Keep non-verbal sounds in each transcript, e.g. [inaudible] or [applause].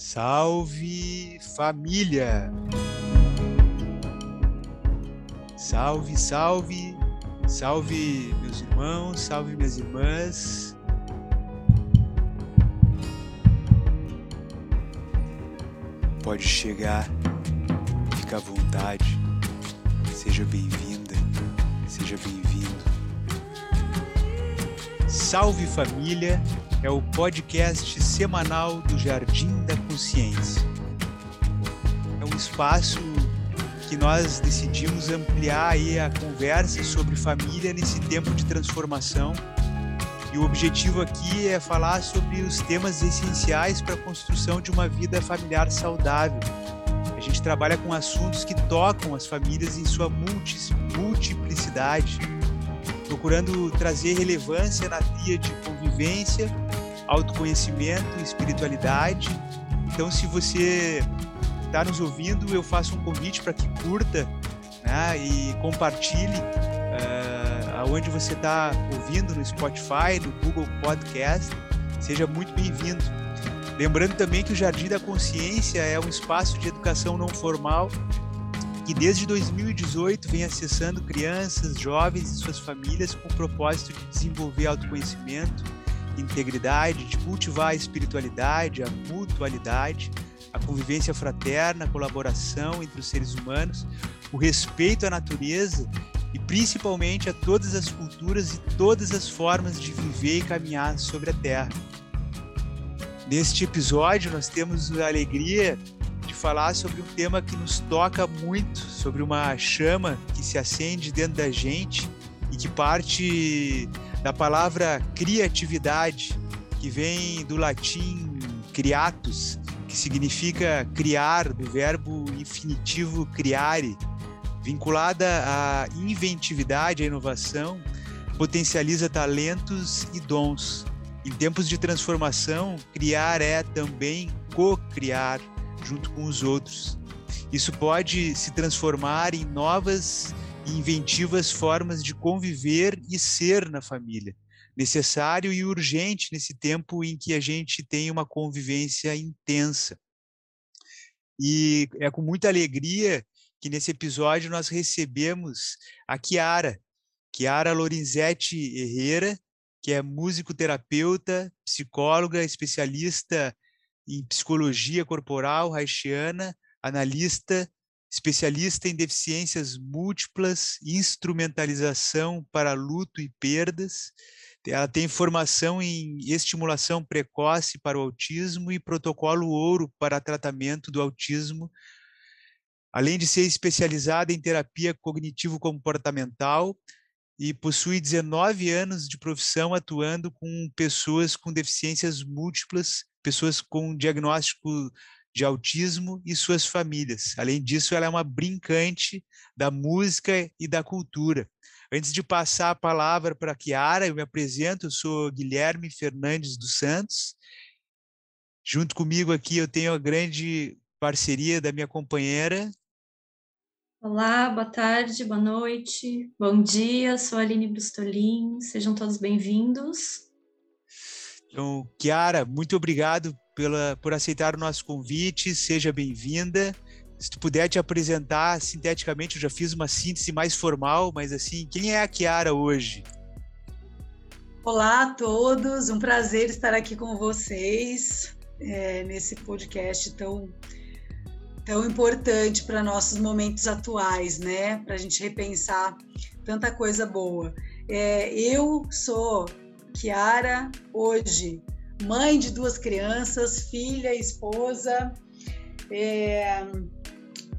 Salve família! Salve, salve, salve meus irmãos, salve minhas irmãs. Pode chegar, fica à vontade, seja bem-vinda, seja bem-vindo. Salve família! É o podcast semanal do Jardim da Consciência. É um espaço que nós decidimos ampliar aí a conversa sobre família nesse tempo de transformação. E o objetivo aqui é falar sobre os temas essenciais para a construção de uma vida familiar saudável. A gente trabalha com assuntos que tocam as famílias em sua multiplicidade, procurando trazer relevância na de convivência autoconhecimento e espiritualidade. Então, se você está nos ouvindo, eu faço um convite para que curta né, e compartilhe uh, aonde você está ouvindo, no Spotify, no Google Podcast. Seja muito bem-vindo. Lembrando também que o Jardim da Consciência é um espaço de educação não formal que desde 2018 vem acessando crianças, jovens e suas famílias com o propósito de desenvolver autoconhecimento, integridade, de cultivar a espiritualidade, a mutualidade, a convivência fraterna, a colaboração entre os seres humanos, o respeito à natureza e principalmente a todas as culturas e todas as formas de viver e caminhar sobre a Terra. Neste episódio, nós temos a alegria de falar sobre um tema que nos toca muito, sobre uma chama que se acende dentro da gente e que parte da palavra criatividade, que vem do latim criatus, que significa criar, do verbo infinitivo criare, vinculada à inventividade, à inovação, potencializa talentos e dons. Em tempos de transformação, criar é também co-criar junto com os outros. Isso pode se transformar em novas inventivas formas de conviver e ser na família. Necessário e urgente nesse tempo em que a gente tem uma convivência intensa. E é com muita alegria que nesse episódio nós recebemos a Chiara, Chiara Lorenzetti Herrera, que é músico-terapeuta, psicóloga, especialista em psicologia corporal haitiana, analista especialista em deficiências múltiplas, instrumentalização para luto e perdas. Ela tem formação em estimulação precoce para o autismo e protocolo ouro para tratamento do autismo, além de ser especializada em terapia cognitivo-comportamental e possui 19 anos de profissão atuando com pessoas com deficiências múltiplas, pessoas com diagnóstico de autismo e suas famílias. Além disso, ela é uma brincante da música e da cultura. Antes de passar a palavra para a Kiara, eu me apresento, eu sou Guilherme Fernandes dos Santos. Junto comigo aqui eu tenho a grande parceria da minha companheira. Olá, boa tarde, boa noite, bom dia, sou a Aline Brustolin, sejam todos bem-vindos. Então, Kiara, muito obrigado pela, por aceitar o nosso convite, seja bem-vinda. Se tu puder te apresentar sinteticamente, eu já fiz uma síntese mais formal, mas assim, quem é a Kiara hoje? Olá a todos, um prazer estar aqui com vocês é, nesse podcast tão, tão importante para nossos momentos atuais, né? Para a gente repensar tanta coisa boa. É, eu sou Kiara, hoje mãe de duas crianças, filha, esposa, é,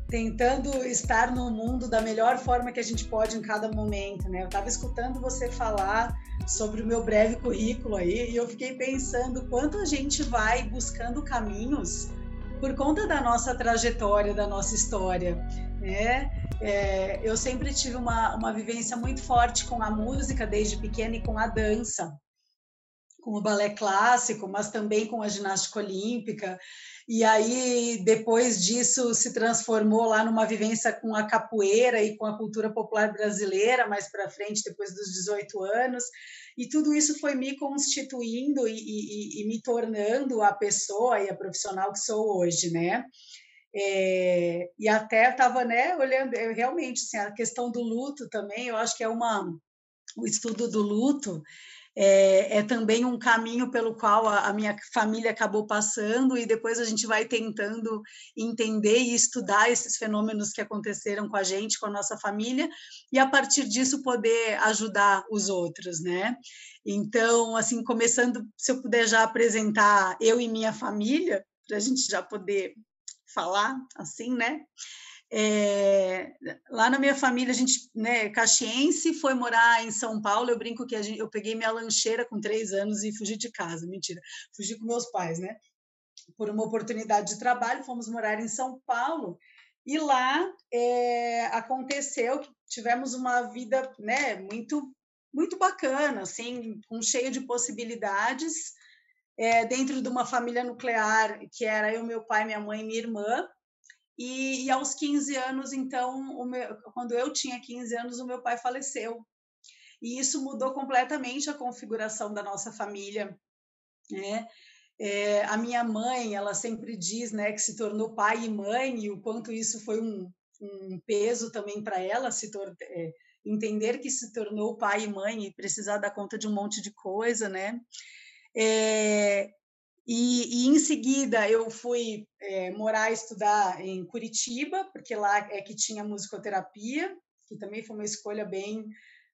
tentando estar no mundo da melhor forma que a gente pode em cada momento, né? Eu estava escutando você falar sobre o meu breve currículo aí e eu fiquei pensando quanto a gente vai buscando caminhos por conta da nossa trajetória, da nossa história, né? É, eu sempre tive uma, uma vivência muito forte com a música desde pequena e com a dança. Com o balé clássico, mas também com a ginástica olímpica. E aí, depois disso, se transformou lá numa vivência com a capoeira e com a cultura popular brasileira, mais para frente, depois dos 18 anos. E tudo isso foi me constituindo e, e, e me tornando a pessoa e a profissional que sou hoje, né? É, e até estava né, olhando, realmente, assim, a questão do luto também, eu acho que é uma, o estudo do luto é, é, também um caminho pelo qual a, a, minha família acabou passando e depois a gente vai tentando entender e estudar esses fenômenos que aconteceram com a gente, com a nossa família e a partir disso poder ajudar os outros, né? Então, assim, começando, se eu puder já apresentar eu e minha família, para a gente já poder falar assim, né? É, lá na minha família, a gente, né, caxiense, foi morar em São Paulo. Eu brinco que gente, eu peguei minha lancheira com três anos e fugi de casa. Mentira, fugi com meus pais, né? Por uma oportunidade de trabalho, fomos morar em São Paulo. E lá é, aconteceu que tivemos uma vida, né, muito, muito bacana, assim, um cheio de possibilidades. É, dentro de uma família nuclear, que era eu, meu pai, minha mãe e minha irmã, e, e aos 15 anos, então, meu, quando eu tinha 15 anos, o meu pai faleceu. E isso mudou completamente a configuração da nossa família. Né? É, a minha mãe, ela sempre diz né, que se tornou pai e mãe, e o quanto isso foi um, um peso também para ela, se é, entender que se tornou pai e mãe e precisar dar conta de um monte de coisa, né? É, e, e, em seguida eu fui é, morar estudar em Curitiba, porque lá é que tinha musicoterapia, que também foi uma escolha bem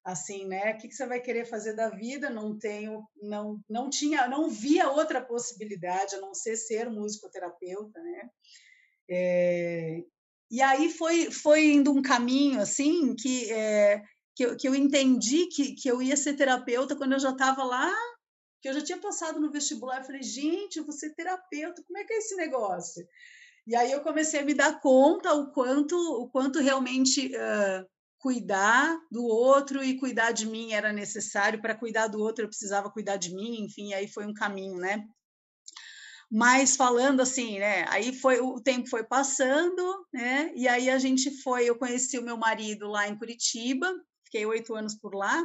assim, né? O que, que você vai querer fazer da vida? Não tenho, não, não tinha, não via outra possibilidade a não ser ser musicoterapeuta, né? É, e aí foi, foi indo um caminho assim que, é, que, eu, que eu entendi que, que eu ia ser terapeuta quando eu já estava lá que eu já tinha passado no vestibular, eu falei, gente, eu vou ser terapeuta, como é que é esse negócio? E aí eu comecei a me dar conta o quanto, o quanto realmente uh, cuidar do outro e cuidar de mim era necessário. Para cuidar do outro, eu precisava cuidar de mim, enfim, aí foi um caminho, né? Mas falando assim, né? Aí foi o tempo foi passando, né? E aí a gente foi, eu conheci o meu marido lá em Curitiba, fiquei oito anos por lá.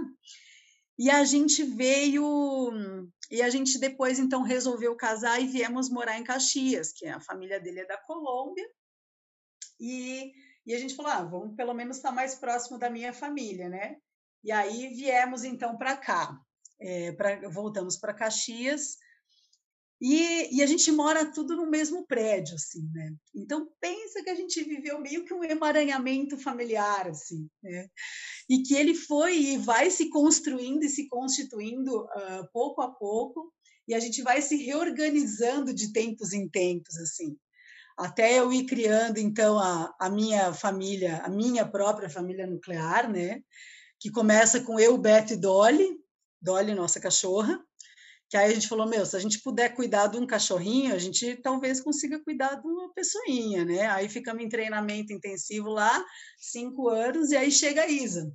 E a gente veio, e a gente depois então resolveu casar e viemos morar em Caxias, que a família dele é da Colômbia. E, e a gente falou, ah, vamos pelo menos estar mais próximo da minha família, né? E aí viemos então para cá, é, pra, voltamos para Caxias e, e, a gente mora tudo no mesmo prédio, assim, né? Então pensa que a gente viveu meio que um emaranhamento familiar, assim, né? E que ele foi e vai se construindo e se constituindo uh, pouco a pouco, e a gente vai se reorganizando de tempos em tempos, assim. Até eu ir criando, então, a, a minha família, a minha própria família nuclear, né? Que começa com eu, Beto e Dolly, Dolly, nossa cachorra, que aí a gente falou, meu, se a gente puder cuidar de um cachorrinho, a gente talvez consiga cuidar de uma pessoinha, né? Aí ficamos em treinamento intensivo lá, cinco anos, e aí chega a Isa.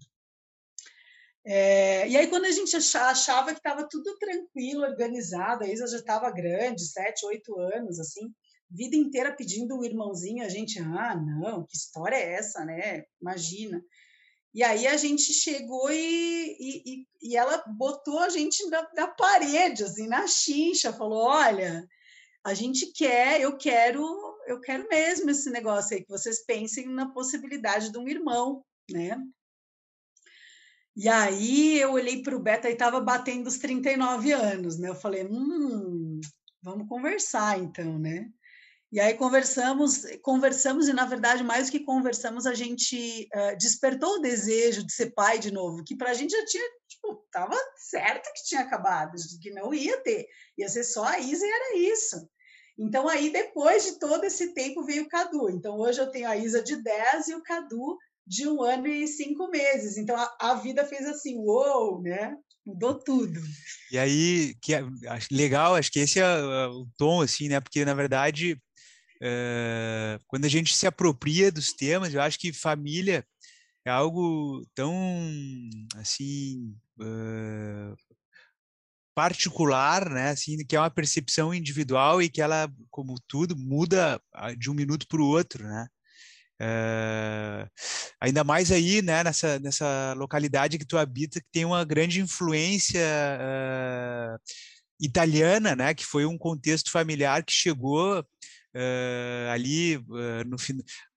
É, e aí, quando a gente achava que estava tudo tranquilo, organizado, a Isa já estava grande, sete, oito anos, assim, vida inteira pedindo um irmãozinho, a gente, ah, não, que história é essa, né? Imagina. E aí a gente chegou e, e, e ela botou a gente na, na, parede, assim, na chincha, falou: olha, a gente quer, eu quero, eu quero mesmo esse negócio aí, que vocês pensem na possibilidade de um irmão, né? E aí eu olhei para o Beto e estava batendo os 39 anos, né? Eu falei, hum, vamos conversar então, né? E aí conversamos, conversamos e na verdade mais do que conversamos, a gente uh, despertou o desejo de ser pai de novo, que para a gente já tinha, tipo, tava certo que tinha acabado, que não ia ter, ia ser só a Isa e era isso. Então aí depois de todo esse tempo veio o Cadu. Então hoje eu tenho a Isa de 10 e o Cadu de um ano e cinco meses. Então a, a vida fez assim, uou, né? Mudou tudo. E aí, que é, legal, acho que esse é o tom, assim, né? Porque, na verdade, uh, quando a gente se apropria dos temas, eu acho que família é algo tão assim uh, particular, né, assim, que é uma percepção individual e que ela, como tudo, muda de um minuto para o outro, né? Uh, ainda mais aí, né, nessa, nessa localidade que tu habita, que tem uma grande influência italiana, né, que foi um contexto familiar que chegou uh, ali no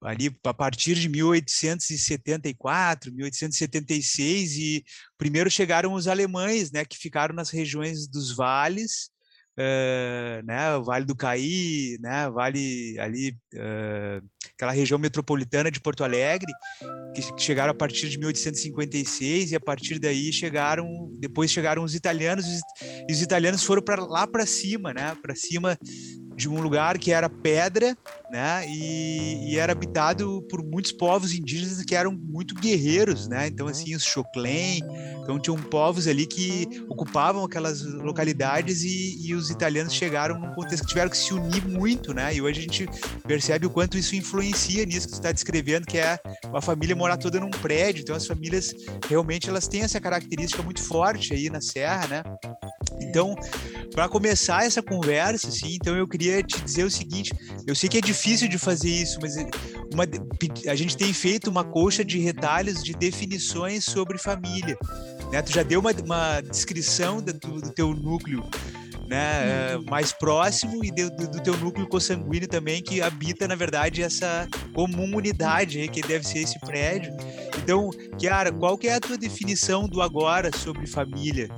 ali a partir de 1874, 1876 e primeiro chegaram os alemães, né, que ficaram nas regiões dos vales uh, né, o Vale do Caí, né, Vale ali, uh, aquela região metropolitana de Porto Alegre, que chegaram a partir de 1856 e a partir daí chegaram, depois chegaram os italianos e os italianos foram para lá para cima, né, para cima de um lugar que era pedra, né? E, e, era habitado por muitos povos indígenas que eram muito guerreiros, né? Então assim os Choclen, então tinham povos ali que ocupavam aquelas localidades e, e, os italianos chegaram num contexto que tiveram que se unir muito, né? E hoje a gente percebe o quanto isso influencia nisso que você está descrevendo, que é a família morar toda num prédio. Então as famílias realmente elas têm essa característica muito forte aí na Serra, né? Então, para começar essa conversa, assim, então eu queria te dizer o seguinte: eu sei que é difícil de fazer isso, mas uma, a gente tem feito uma coxa de retalhos de definições sobre família. Né? Tu já deu uma, uma descrição do, do teu núcleo né, uhum. mais próximo e do, do, teu núcleo consanguíneo também, que habita, na verdade, essa comum unidade aí, que deve ser esse prédio. Então, Kiara, qual que é a tua definição do agora sobre família?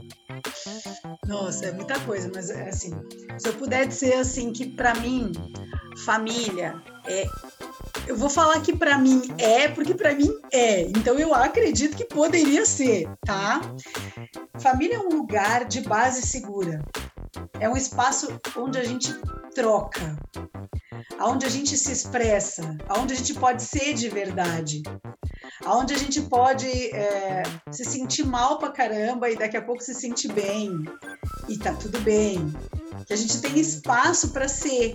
Nossa, é muita coisa, mas é assim, se eu puder dizer assim que para mim família é eu vou falar que para mim é, porque para mim é. Então eu acredito que poderia ser, tá? Família é um lugar de base segura. É um espaço onde a gente troca, aonde a gente se expressa, aonde a gente pode ser de verdade, aonde a gente pode é, se sentir mal pra caramba e daqui a pouco se sentir bem e tá tudo bem, que a gente tem espaço para ser,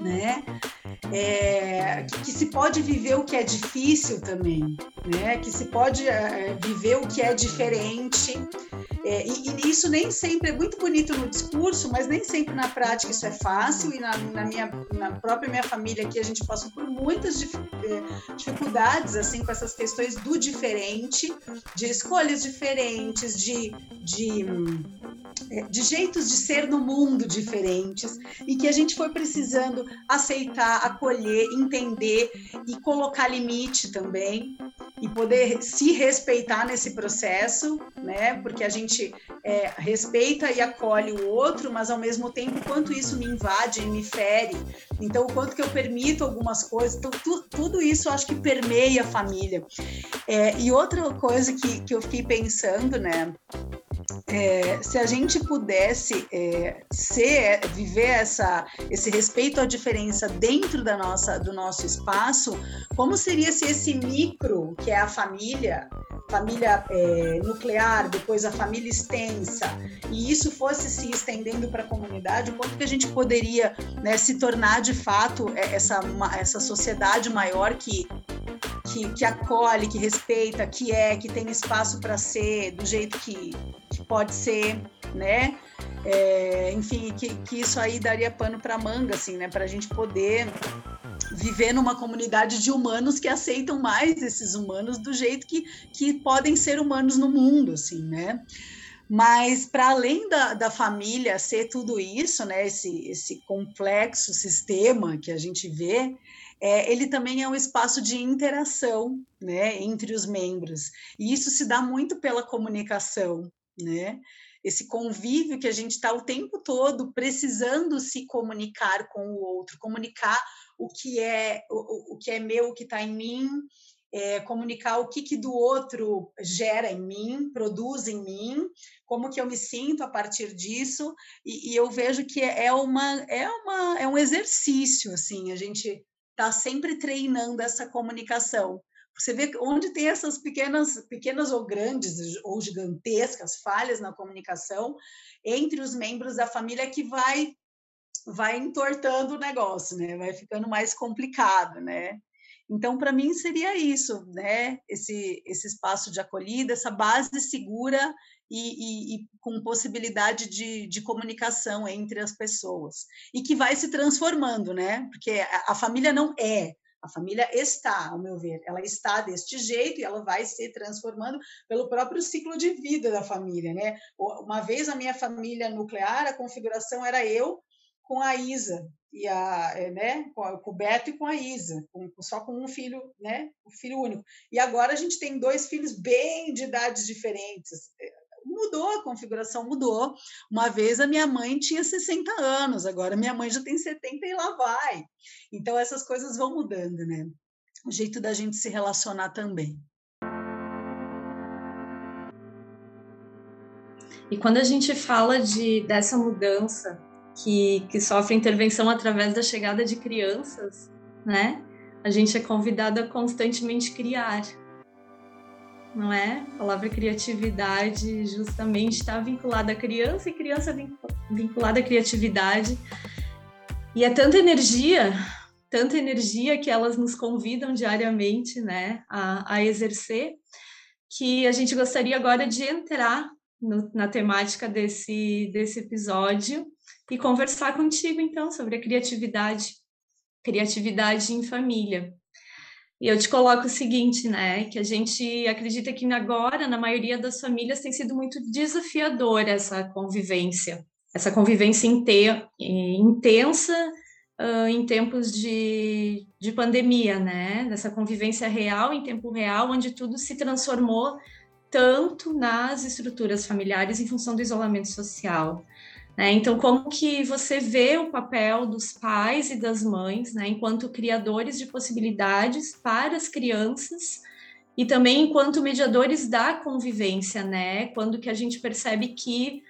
né? É, que, que, se pode viver o que é difícil também, né? Que se pode é, viver o que é diferente é, e, e, isso nem sempre é muito bonito no discurso, mas nem sempre na prática isso é fácil. E na, na minha na própria minha família aqui a gente passou por muitas é, dificuldades assim com essas questões do diferente, de escolhas diferentes, de, de é, de jeitos de ser no mundo diferentes e que a gente foi precisando aceitar, acolher, entender e colocar limite também e poder se respeitar nesse processo, né? Porque a gente é, respeita e acolhe o outro, mas ao mesmo tempo quanto isso me invade e me fere. Então, o quanto que eu permito algumas coisas, então, tu, tudo isso eu acho que permeia a família. É, e outra coisa que, que eu fiquei pensando, né? É, se a gente pudesse é, ser, viver essa, esse respeito à diferença dentro da nossa, do nosso espaço, como seria se esse micro, que é a família, família é, nuclear, depois a família extensa, e isso fosse se estendendo para a comunidade, quanto que a gente poderia né, se tornar de fato é, essa, uma, essa sociedade maior que, que, que, acolhe, que respeita, que é, que tem espaço para ser do jeito que, que pode ser, né? É, enfim, que, que isso aí daria pano para manga, assim, né? Para a gente poder viver numa comunidade de humanos que aceitam mais esses humanos do jeito que, que podem ser humanos no mundo, assim, né? Mas para além da, da família ser tudo isso, né? Esse, esse complexo sistema que a gente vê, é, ele também é um espaço de interação, né? Entre os membros. E isso se dá muito pela comunicação, né? esse convívio que a gente está o tempo todo precisando se comunicar com o outro, comunicar o que é o, o que é meu, o que está em mim, é, comunicar o que, que do outro gera em mim, produz em mim, como que eu me sinto a partir disso, e, e eu vejo que é uma, é uma é um exercício assim, a gente está sempre treinando essa comunicação. Você vê onde tem essas pequenas, pequenas ou grandes ou gigantescas falhas na comunicação entre os membros da família que vai vai entortando o negócio, né? Vai ficando mais complicado, né? Então, para mim, seria isso, né? Esse, esse espaço de acolhida, essa base segura e, e, e, com possibilidade de, de comunicação entre as pessoas. E que vai se transformando, né? Porque a, a família não é, a família está, ao meu ver, ela está deste jeito e ela vai se transformando pelo próprio ciclo de vida da família, né? Uma vez a minha família nuclear, a configuração era eu com a Isa e a, é, né, com o Beto e com a Isa, com, só com um filho, né, um filho único. E agora a gente tem dois filhos bem de idades diferentes mudou a configuração, mudou. Uma vez a minha mãe tinha 60 anos, agora minha mãe já tem 70 e lá vai. Então essas coisas vão mudando, né? O jeito da gente se relacionar também. E quando a gente fala de dessa mudança que, que sofre intervenção através da chegada de crianças, né? A gente é convidado a constantemente criar não é? A palavra criatividade justamente está vinculada à criança e criança vinculada à criatividade. E é tanta energia, tanta energia que elas nos convidam diariamente, né, a, a exercer, que a gente gostaria agora de entrar no, na temática desse, desse episódio e conversar contigo, então, sobre a criatividade, criatividade em família. E eu te coloco o seguinte, né? Que a gente acredita que agora, na maioria das famílias, tem sido muito desafiadora essa convivência, essa convivência intensa uh, em tempos de, de pandemia, né? Dessa convivência real, em tempo real, onde tudo se transformou tanto nas estruturas familiares em função do isolamento social. Né? Então, como que você vê o papel dos pais e das mães, né, enquanto criadores de possibilidades para as crianças e também enquanto mediadores da convivência, né? Quando que a gente percebe que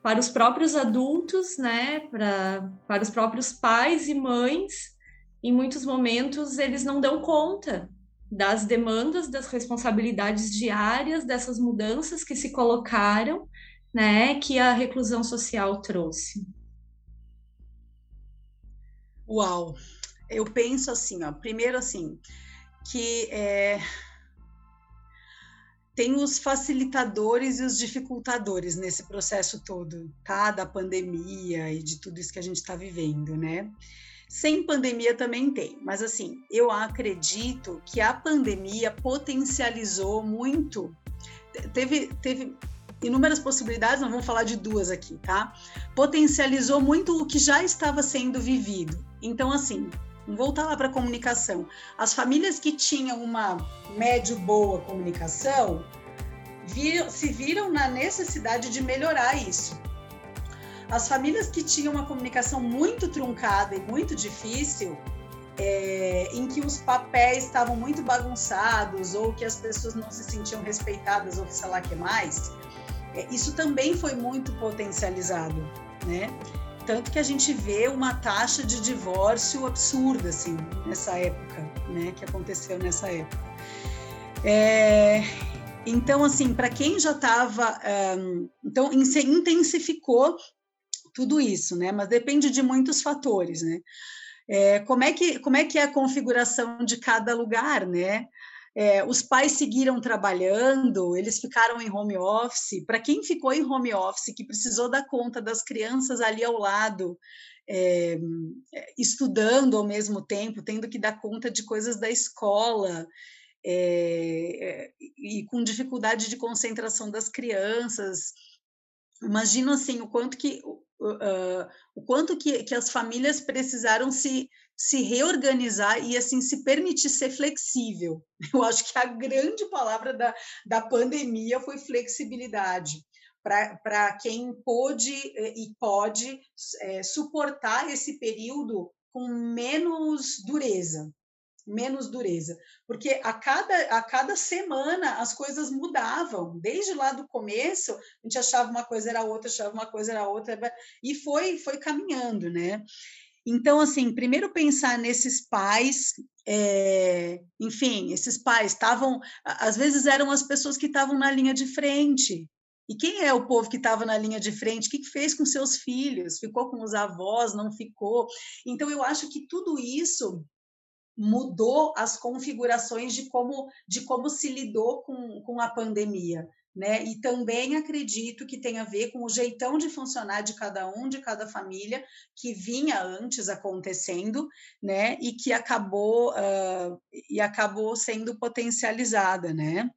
para os próprios adultos, né, para, para os próprios pais e mães, em muitos momentos eles não dão conta das demandas, das responsabilidades diárias, dessas mudanças que se colocaram né, que a reclusão social trouxe? Uau! Eu penso assim, ó, primeiro assim, que é, tem os facilitadores e os dificultadores nesse processo todo, tá? Da pandemia e de tudo isso que a gente está vivendo, né? Sem pandemia também tem, mas assim, eu acredito que a pandemia potencializou muito. Teve, teve inúmeras possibilidades, não vamos falar de duas aqui, tá? Potencializou muito o que já estava sendo vivido. Então, assim, voltar lá para a comunicação. As famílias que tinham uma médio boa comunicação viram, se viram na necessidade de melhorar isso. As famílias que tinham uma comunicação muito truncada e muito difícil, é, em que os papéis estavam muito bagunçados ou que as pessoas não se sentiam respeitadas ou sei lá que mais, isso também foi muito potencializado, né? Tanto que a gente vê uma taxa de divórcio absurda, assim, nessa época, né? Que aconteceu nessa época. É, então, assim, para quem já estava. Um, então, intensificou tudo isso, né? Mas depende de muitos fatores, né? É, como, é que, como é que é a configuração de cada lugar, né? É, os pais seguiram trabalhando, eles ficaram em home office. Para quem ficou em home office, que precisou dar conta das crianças ali ao lado, é, estudando ao mesmo tempo, tendo que dar conta de coisas da escola, é, e com dificuldade de concentração das crianças. Imagino assim o quanto que uh, o quanto que, que as famílias precisaram se se reorganizar e assim se permitir ser flexível. [laughs] Eu acho que a grande palavra da, da pandemia foi flexibilidade para quem pôde eh, e pode é, suportar esse período com menos dureza, menos dureza, porque a cada, a cada semana as coisas mudavam, desde lá do começo, a gente achava uma coisa era outra, achava uma coisa era outra, e foi, foi caminhando, né? Então, assim, primeiro pensar nesses pais, é, enfim, esses pais estavam, às vezes eram as pessoas que estavam na linha de frente. E quem é o povo que estava na linha de frente? O que, fez com seus filhos? Ficou com os avós? Não ficou? Então, eu acho que tudo isso mudou as configurações de como, de como se lidou com, com a pandemia. Né? E também acredito que tem a ver com o jeitão de funcionar de cada um, de cada família, que vinha antes acontecendo, né? E que acabou uh, e acabou sendo potencializada, né?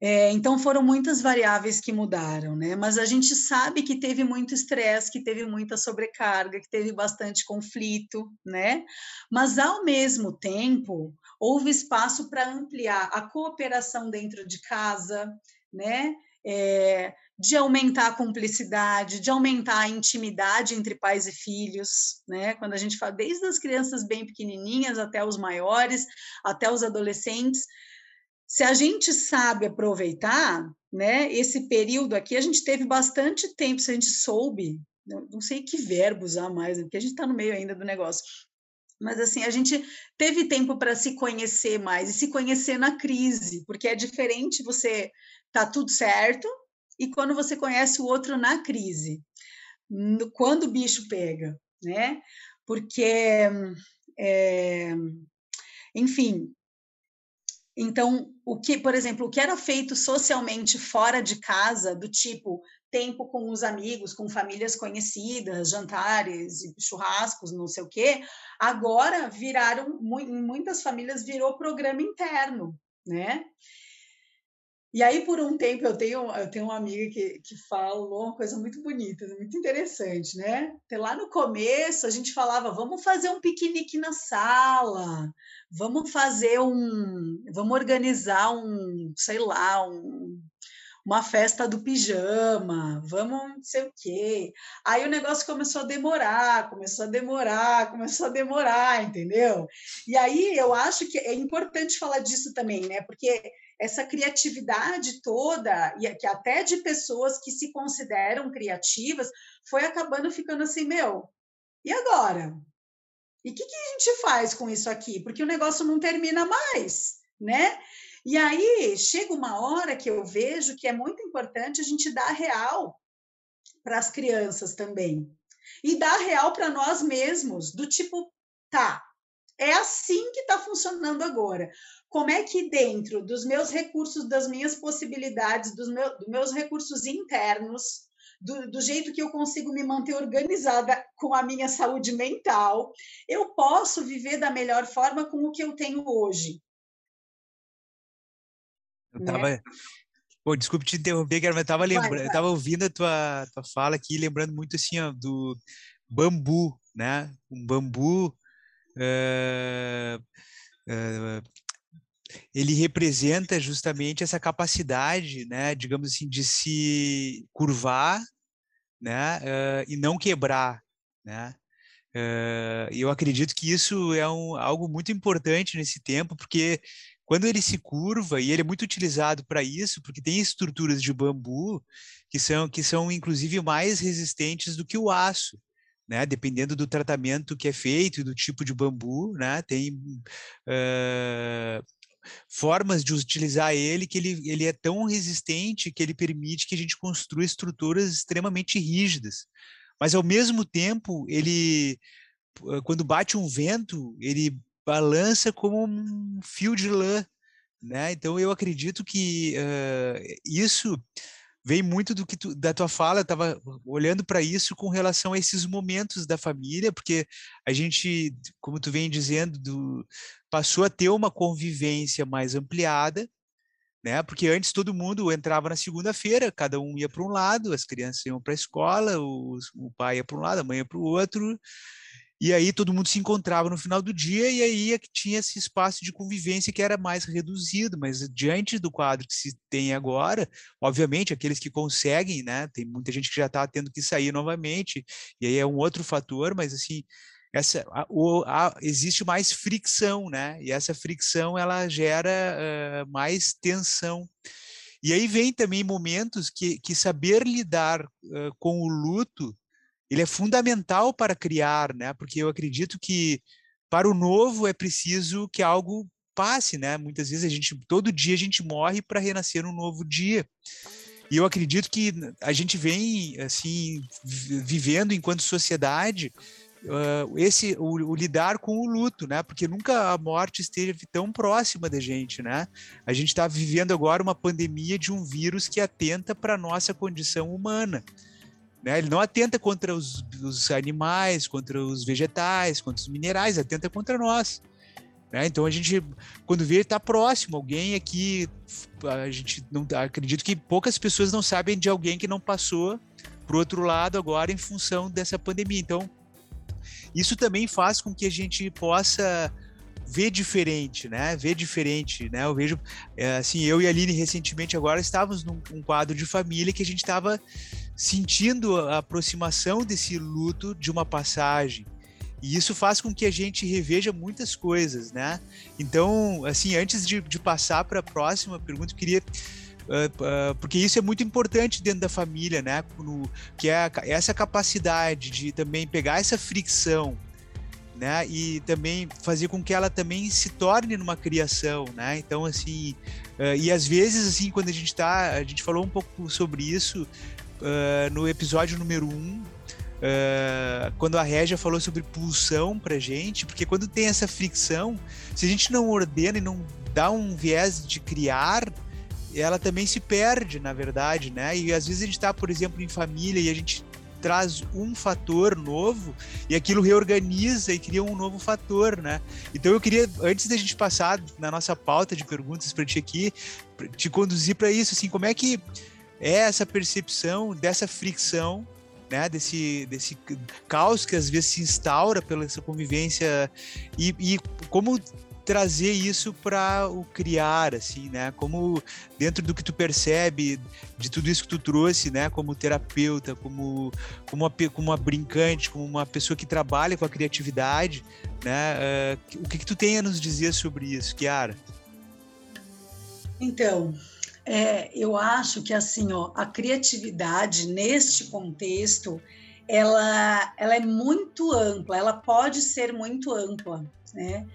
É, então foram muitas variáveis que mudaram, né? Mas a gente sabe que teve muito estresse, que teve muita sobrecarga, que teve bastante conflito, né? Mas ao mesmo tempo houve espaço para ampliar a cooperação dentro de casa, né? É, de aumentar a cumplicidade, de aumentar a intimidade entre pais e filhos, né? Quando a gente fala desde as crianças bem pequenininhas até os maiores, até os adolescentes, se a gente sabe aproveitar, né, esse período aqui, a gente teve bastante tempo, se a gente soube, não, sei que verbo usar mais, porque a gente está no meio ainda do negócio, mas assim, a gente teve tempo para se conhecer mais e se conhecer na crise, porque é diferente você tá tudo certo e quando você conhece o outro na crise, quando o bicho pega, né? Porque, é, enfim, então, o que, por exemplo, o que era feito socialmente fora de casa, do tipo tempo com os amigos, com famílias conhecidas, jantares, churrascos, não sei o quê, agora viraram, em muitas famílias virou programa interno, né? E aí, por um tempo, eu tenho, eu tenho uma amiga que, que falou uma coisa muito bonita, muito interessante, né? Lá no começo, a gente falava, vamos fazer um piquenique na sala, vamos fazer um, vamos organizar um, sei lá, um, uma festa do pijama, vamos não sei o quê. Aí o negócio começou a demorar, começou a demorar, começou a demorar, entendeu? E aí eu acho que é importante falar disso também, né? Porque essa criatividade toda, e que até de pessoas que se consideram criativas, foi acabando ficando assim, meu, e agora? E o que, que a gente faz com isso aqui? Porque o negócio não termina mais, né? E aí chega uma hora que eu vejo que é muito importante a gente dar real para as crianças também. E dar real para nós mesmos, do tipo, tá, é assim que está funcionando agora como é que dentro dos meus recursos, das minhas possibilidades, dos, dos meus recursos internos, do, do, jeito que eu consigo me manter organizada com a minha saúde mental, eu posso viver da melhor forma com o que eu tenho hoje. Eu tava. Né? Pô, desculpe te interromper, mas eu estava lembrando, eu tava ouvindo a tua, tua fala aqui, lembrando muito assim, ó, do bambu, né? Um bambu. Uh, uh, ele representa justamente essa capacidade, né, digamos assim, de se curvar, né, uh, e não quebrar, né. Uh, eu acredito que isso é um, algo muito importante nesse tempo, porque quando ele se curva e ele é muito utilizado para isso, porque tem estruturas de bambu que são que são inclusive mais resistentes do que o aço. Né, dependendo do tratamento que é feito e do tipo de bambu, né, tem uh, formas de utilizar ele que ele, ele é tão resistente que ele permite que a gente construa estruturas extremamente rígidas. Mas, ao mesmo tempo, ele, quando bate um vento, ele balança como um fio de lã. Né? Então, eu acredito que uh, isso vem muito do que tu, da tua fala, estava olhando para isso com relação a esses momentos da família, porque a gente, como tu vem dizendo, do, passou a ter uma convivência mais ampliada, né? Porque antes todo mundo entrava na segunda-feira, cada um ia para um lado, as crianças iam para a escola, o, o pai ia para um lado, a mãe ia para o outro, e aí todo mundo se encontrava no final do dia e aí é que tinha esse espaço de convivência que era mais reduzido, mas diante do quadro que se tem agora, obviamente aqueles que conseguem, né, tem muita gente que já está tendo que sair novamente, e aí é um outro fator, mas assim, essa a, a, existe mais fricção, né? E essa fricção ela gera uh, mais tensão. E aí vem também momentos que, que saber lidar uh, com o luto ele é fundamental para criar, né? Porque eu acredito que para o novo é preciso que algo passe, né? Muitas vezes a gente todo dia a gente morre para renascer um novo dia. E eu acredito que a gente vem assim vivendo enquanto sociedade uh, esse o, o, lidar com o luto, né? Porque nunca a morte esteve tão próxima da gente, né? A gente está vivendo agora uma pandemia de um vírus que atenta para nossa condição humana. Né? Ele não atenta contra os, os, animais, contra os vegetais, contra os minerais, atenta contra nós. Né? Então a gente, quando vê, está próximo. Alguém aqui, a gente não acredito que poucas pessoas não sabem de alguém que não passou para o outro lado agora em função dessa pandemia. Então isso também faz com que a gente possa ver diferente, né? Ver diferente, né? Eu vejo, é, assim, eu e a Aline recentemente agora estávamos num um quadro de família que a gente estava sentindo a aproximação desse luto de uma passagem. E isso faz com que a gente reveja muitas coisas, né? Então, assim, antes de, de passar para a próxima pergunta, eu queria Uh, uh, porque isso é muito importante dentro da família, né? Que é essa capacidade de também pegar essa fricção, né? E também fazer com que ela também se torne numa criação, né? Então, assim, uh, e às vezes, assim, quando a gente tá, a gente falou um pouco sobre isso no episódio número 1, um, quando a Régia falou sobre pulsão pra gente, porque quando tem essa fricção, se a gente não ordena e não dá um viés de criar, ela também se perde, na verdade, né? E às vezes a gente está, por exemplo, em família e a gente traz um fator novo e aquilo reorganiza e cria um novo fator, né? Então eu queria, antes da gente passar na nossa pauta de perguntas para ti aqui, te conduzir para isso, assim, como é que é essa percepção dessa fricção, né? Desse, desse caos que às vezes se instaura pela essa convivência e, e como trazer isso para o criar, assim, né? Como dentro do que tu percebe, de tudo isso que tu trouxe, né? Como terapeuta, como, como, uma, como uma brincante, como uma pessoa que trabalha com a criatividade, né? Uh, o que, que tu tem a nos dizer sobre isso, Kiara? Então, é, eu acho que assim, ó, a criatividade neste contexto, ela, ela é muito ampla, ela pode ser muito ampla, né?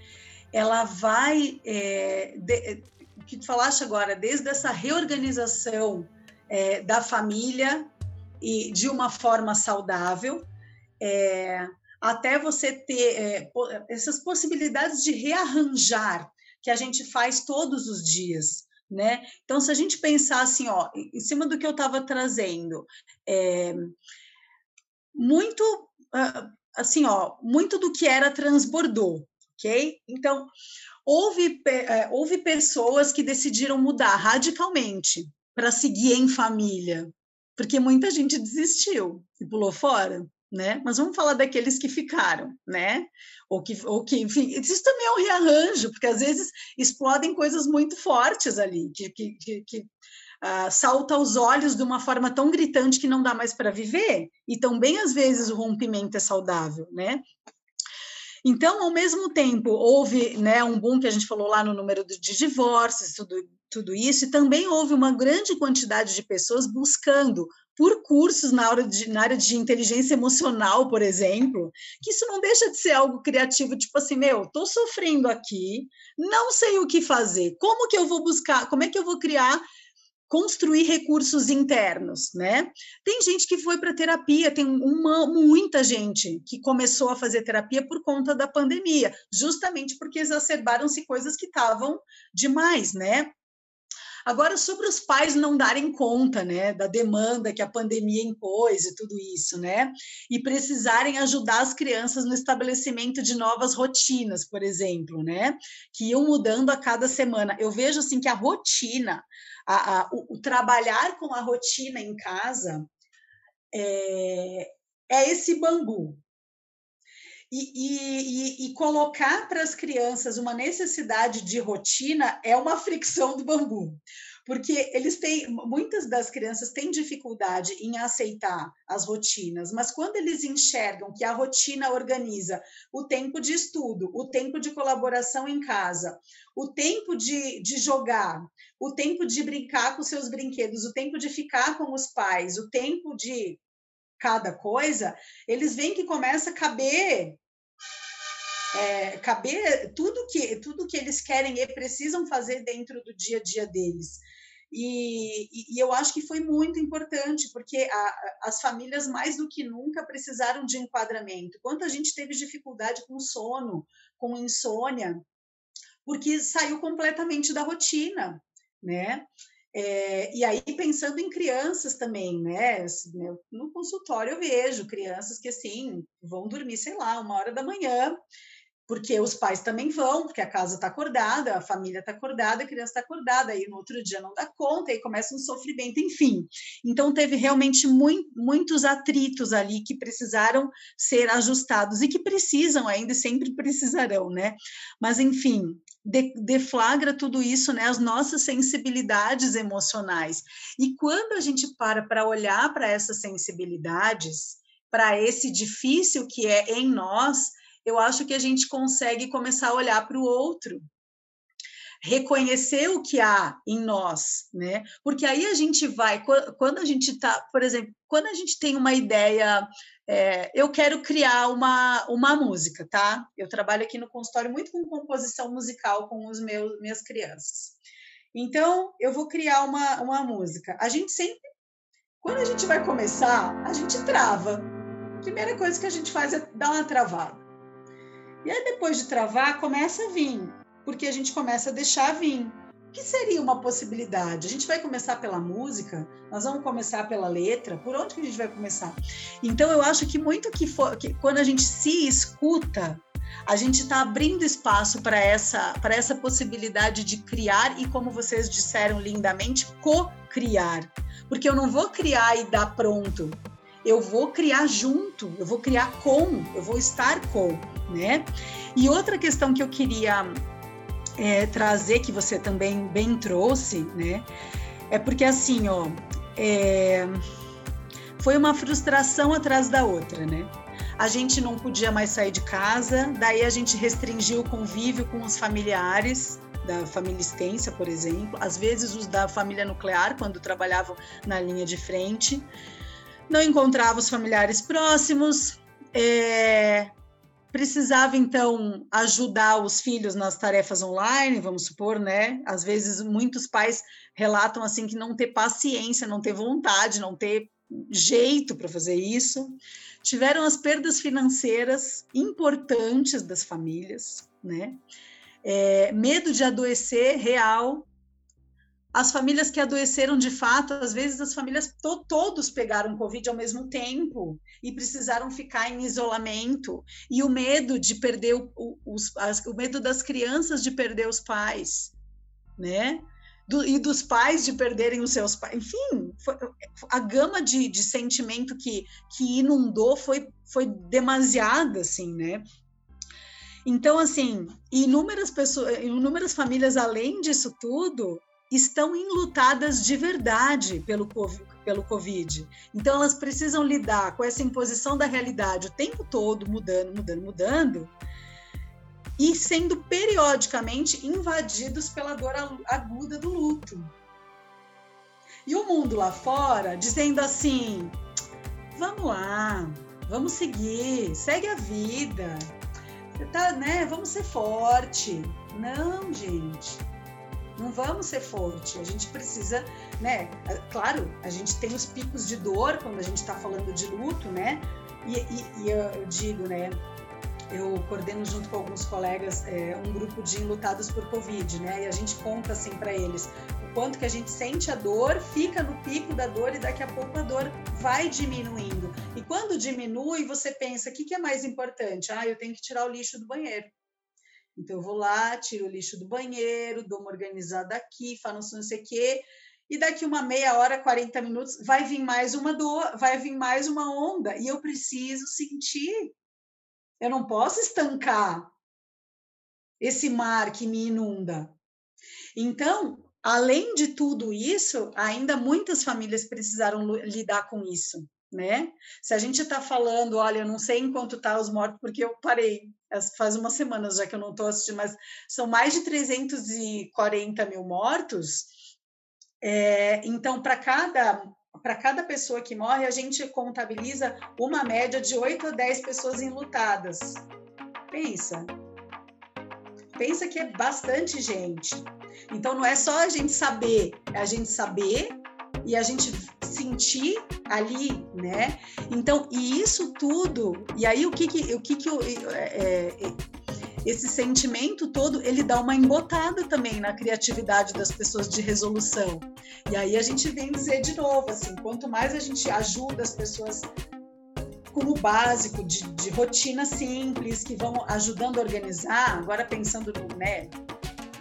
Ela vai, é, de, o que tu falaste agora, desde essa reorganização é, da família e de uma forma saudável, é, até você ter é, essas possibilidades de rearranjar que a gente faz todos os dias. Né? Então, se a gente pensar assim, ó, em cima do que eu estava trazendo, é, muito ah, assim, ó, muito do que era transbordou, ok? Então, houve, é, houve pessoas que decidiram mudar radicalmente para seguir em família, porque muita gente desistiu e pulou fora. Né? Mas vamos falar daqueles que ficaram, né? Ou que, ou que, enfim, isso também é um rearranjo, porque às vezes explodem coisas muito fortes ali, que, que, que, que uh, salta aos olhos de uma forma tão gritante que não dá mais para viver. E também às vezes o rompimento é saudável, né? Então, ao mesmo tempo, houve né, um boom que a gente falou lá no número de divórcios, tudo, tudo isso, e também houve uma grande quantidade de pessoas buscando por cursos na, área de, na área de inteligência emocional, por exemplo, que isso não deixa de ser algo criativo, tipo assim, meu, estou sofrendo aqui, não sei o que fazer, como que eu vou buscar, como é que eu vou criar construir recursos internos, né? Tem gente que foi para terapia, tem uma, muita gente que começou a fazer terapia por conta da pandemia, justamente porque exacerbaram-se coisas que estavam demais, né? Agora, sobre os pais não darem conta, né, da demanda que a pandemia impôs e tudo isso, né, e precisarem ajudar as crianças no estabelecimento de novas rotinas, por exemplo, né, que iam mudando a cada semana. Eu vejo, assim, que a rotina, a, a, o, o, trabalhar com a rotina em casa é, é esse bambu. E, e, e colocar para as crianças uma necessidade de rotina é uma fricção do bambu porque eles têm muitas das crianças têm dificuldade em aceitar as rotinas, mas quando eles enxergam que a rotina organiza o tempo de estudo, o tempo de colaboração em casa, o tempo de, de jogar, o tempo de brincar com seus brinquedos, o tempo de ficar com os pais, o tempo de cada coisa, eles veem que começa a caber é, caber tudo que tudo que eles querem e precisam fazer dentro do dia a dia deles. E, e, eu acho que foi muito importante, porque a, as famílias, mais do que nunca, precisaram de enquadramento. Quanto a gente teve dificuldade com sono, com insônia, porque saiu completamente da rotina, né? É, e aí, pensando em crianças também, né? Assim, né? No consultório eu vejo crianças que, assim, vão dormir, sei lá, uma hora da manhã, porque os pais também vão, porque a casa está acordada, a família está acordada, a criança está acordada, aí no outro dia não dá conta, aí começa um sofrimento, enfim. Então, teve realmente muito, muitos atritos ali que precisaram ser ajustados e que precisam ainda e sempre precisarão, né? Mas, enfim, de, deflagra tudo isso, né? As nossas sensibilidades emocionais. E quando a gente para para olhar para essas sensibilidades, para esse difícil que é em nós, eu acho que a gente consegue começar a olhar para o outro, reconhecer o que há em nós, né? Porque aí a gente vai, quando a gente está, por exemplo, quando a gente tem uma ideia, é, eu quero criar uma, uma música, tá? Eu trabalho aqui no consultório muito com composição musical com os meus minhas crianças. Então, eu vou criar uma, uma música. A gente sempre, quando a gente vai começar, a gente trava. A primeira coisa que a gente faz é dar uma travada. E aí, depois de travar, começa a vir, porque a gente começa a deixar vir. Que seria uma possibilidade? A gente vai começar pela música? Nós vamos começar pela letra? Por onde que a gente vai começar? Então, eu acho que muito que, for, que quando a gente se escuta, a gente está abrindo espaço para essa, essa possibilidade de criar e, como vocês disseram lindamente, co-criar. Porque eu não vou criar e dar pronto. Eu vou criar junto, eu vou criar com, eu vou estar com né? E outra questão que eu queria é, trazer, que você também bem trouxe, né? É porque assim, ó, é, foi uma frustração atrás da outra, né? A gente não podia mais sair de casa, daí a gente restringiu o convívio com os familiares, da família extensa, por exemplo, às vezes os da família nuclear, quando trabalhavam na linha de frente. Não encontrava os familiares próximos, é, precisava então ajudar os filhos nas tarefas online, vamos supor, né? Às vezes muitos pais relatam assim que não ter paciência, não ter vontade, não ter jeito para fazer isso. Tiveram as perdas financeiras importantes das famílias, né? É, medo de adoecer real, as famílias que adoeceram de fato, às vezes as famílias to todos pegaram Covid ao mesmo tempo e precisaram ficar em isolamento. E o medo de perder o, os, as, o medo das crianças de perder os pais, né? Do, e dos pais de perderem os seus pais. Enfim, foi, a gama de, de sentimento que, que inundou foi, foi demasiada, assim, né? Então, assim, inúmeras pessoas, inúmeras famílias, além disso tudo, estão enlutadas de verdade pelo COVID, pelo Covid. Então, elas precisam lidar com essa imposição da realidade o tempo todo, mudando, mudando, mudando, e sendo periodicamente invadidos pela dor aguda do luto. E o mundo lá fora dizendo assim: vamos lá, vamos seguir, segue a vida, tá, né? Vamos ser forte. Não, gente não vamos ser forte. A gente precisa, né? Claro, a gente tem os picos de dor quando a gente está falando de luto, né? E, e, e, eu digo, né? Eu coordeno junto com alguns colegas é, um grupo de enlutados por Covid, né? E a gente conta assim para eles o quanto que a gente sente a dor, fica no pico da dor e daqui a pouco a dor vai diminuindo. E quando diminui, você pensa: o que, que é mais importante? Ah, eu tenho que tirar o lixo do banheiro. Então, eu vou lá, tiro o lixo do banheiro, dou uma organizada aqui, faço não sei o quê, e daqui uma meia hora, 40 minutos, vai vir mais uma dor, vai vir mais uma onda, e eu preciso sentir. Eu não posso estancar esse mar que me inunda. Então, além de tudo isso, ainda muitas famílias precisaram lidar com isso né? Se a gente está falando, olha, eu não sei em quanto tá os mortos, porque eu parei faz umas semanas já que eu não estou assistindo, mas são mais de 340 mil mortos. É, então, para cada para cada pessoa que morre, a gente contabiliza uma média de 8 a 10 pessoas enlutadas. Pensa. pensa que é bastante gente. Então não é só a gente saber, é a gente saber e a gente sentir ali, né? Então, e isso tudo, e aí o que que, o que, que eu, é, é, esse sentimento todo, ele dá uma embotada também na criatividade das pessoas de resolução. E aí a gente vem dizer de novo, assim, quanto mais a gente ajuda as pessoas com o básico de, de rotina simples, que vão ajudando a organizar, agora pensando no, né,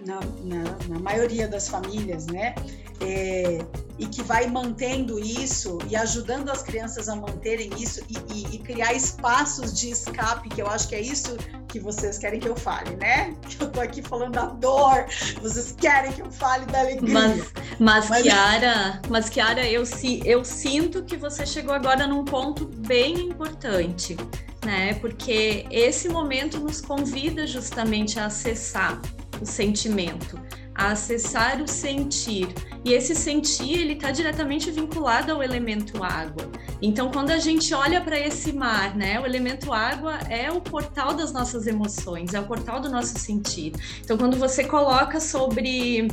na, na, na maioria das famílias, né? É, e que vai mantendo isso e ajudando as crianças a manterem isso e, e, e, criar espaços de escape, que eu acho que é isso que vocês querem que eu fale, né? [laughs] Eu tô aqui falando da dor, vocês querem que eu fale da alegria. Mas, mas, mas... Kiara, mas Kiara, eu, eu sinto que você chegou agora num ponto bem importante, né? Porque esse momento nos convida justamente a acessar o sentimento, a acessar o sentir. E esse sentir, ele está diretamente vinculado ao elemento água. Então, quando a gente olha para esse mar, né, o elemento água é o portal das nossas emoções, é o portal do nosso sentir. Então, quando você coloca sobre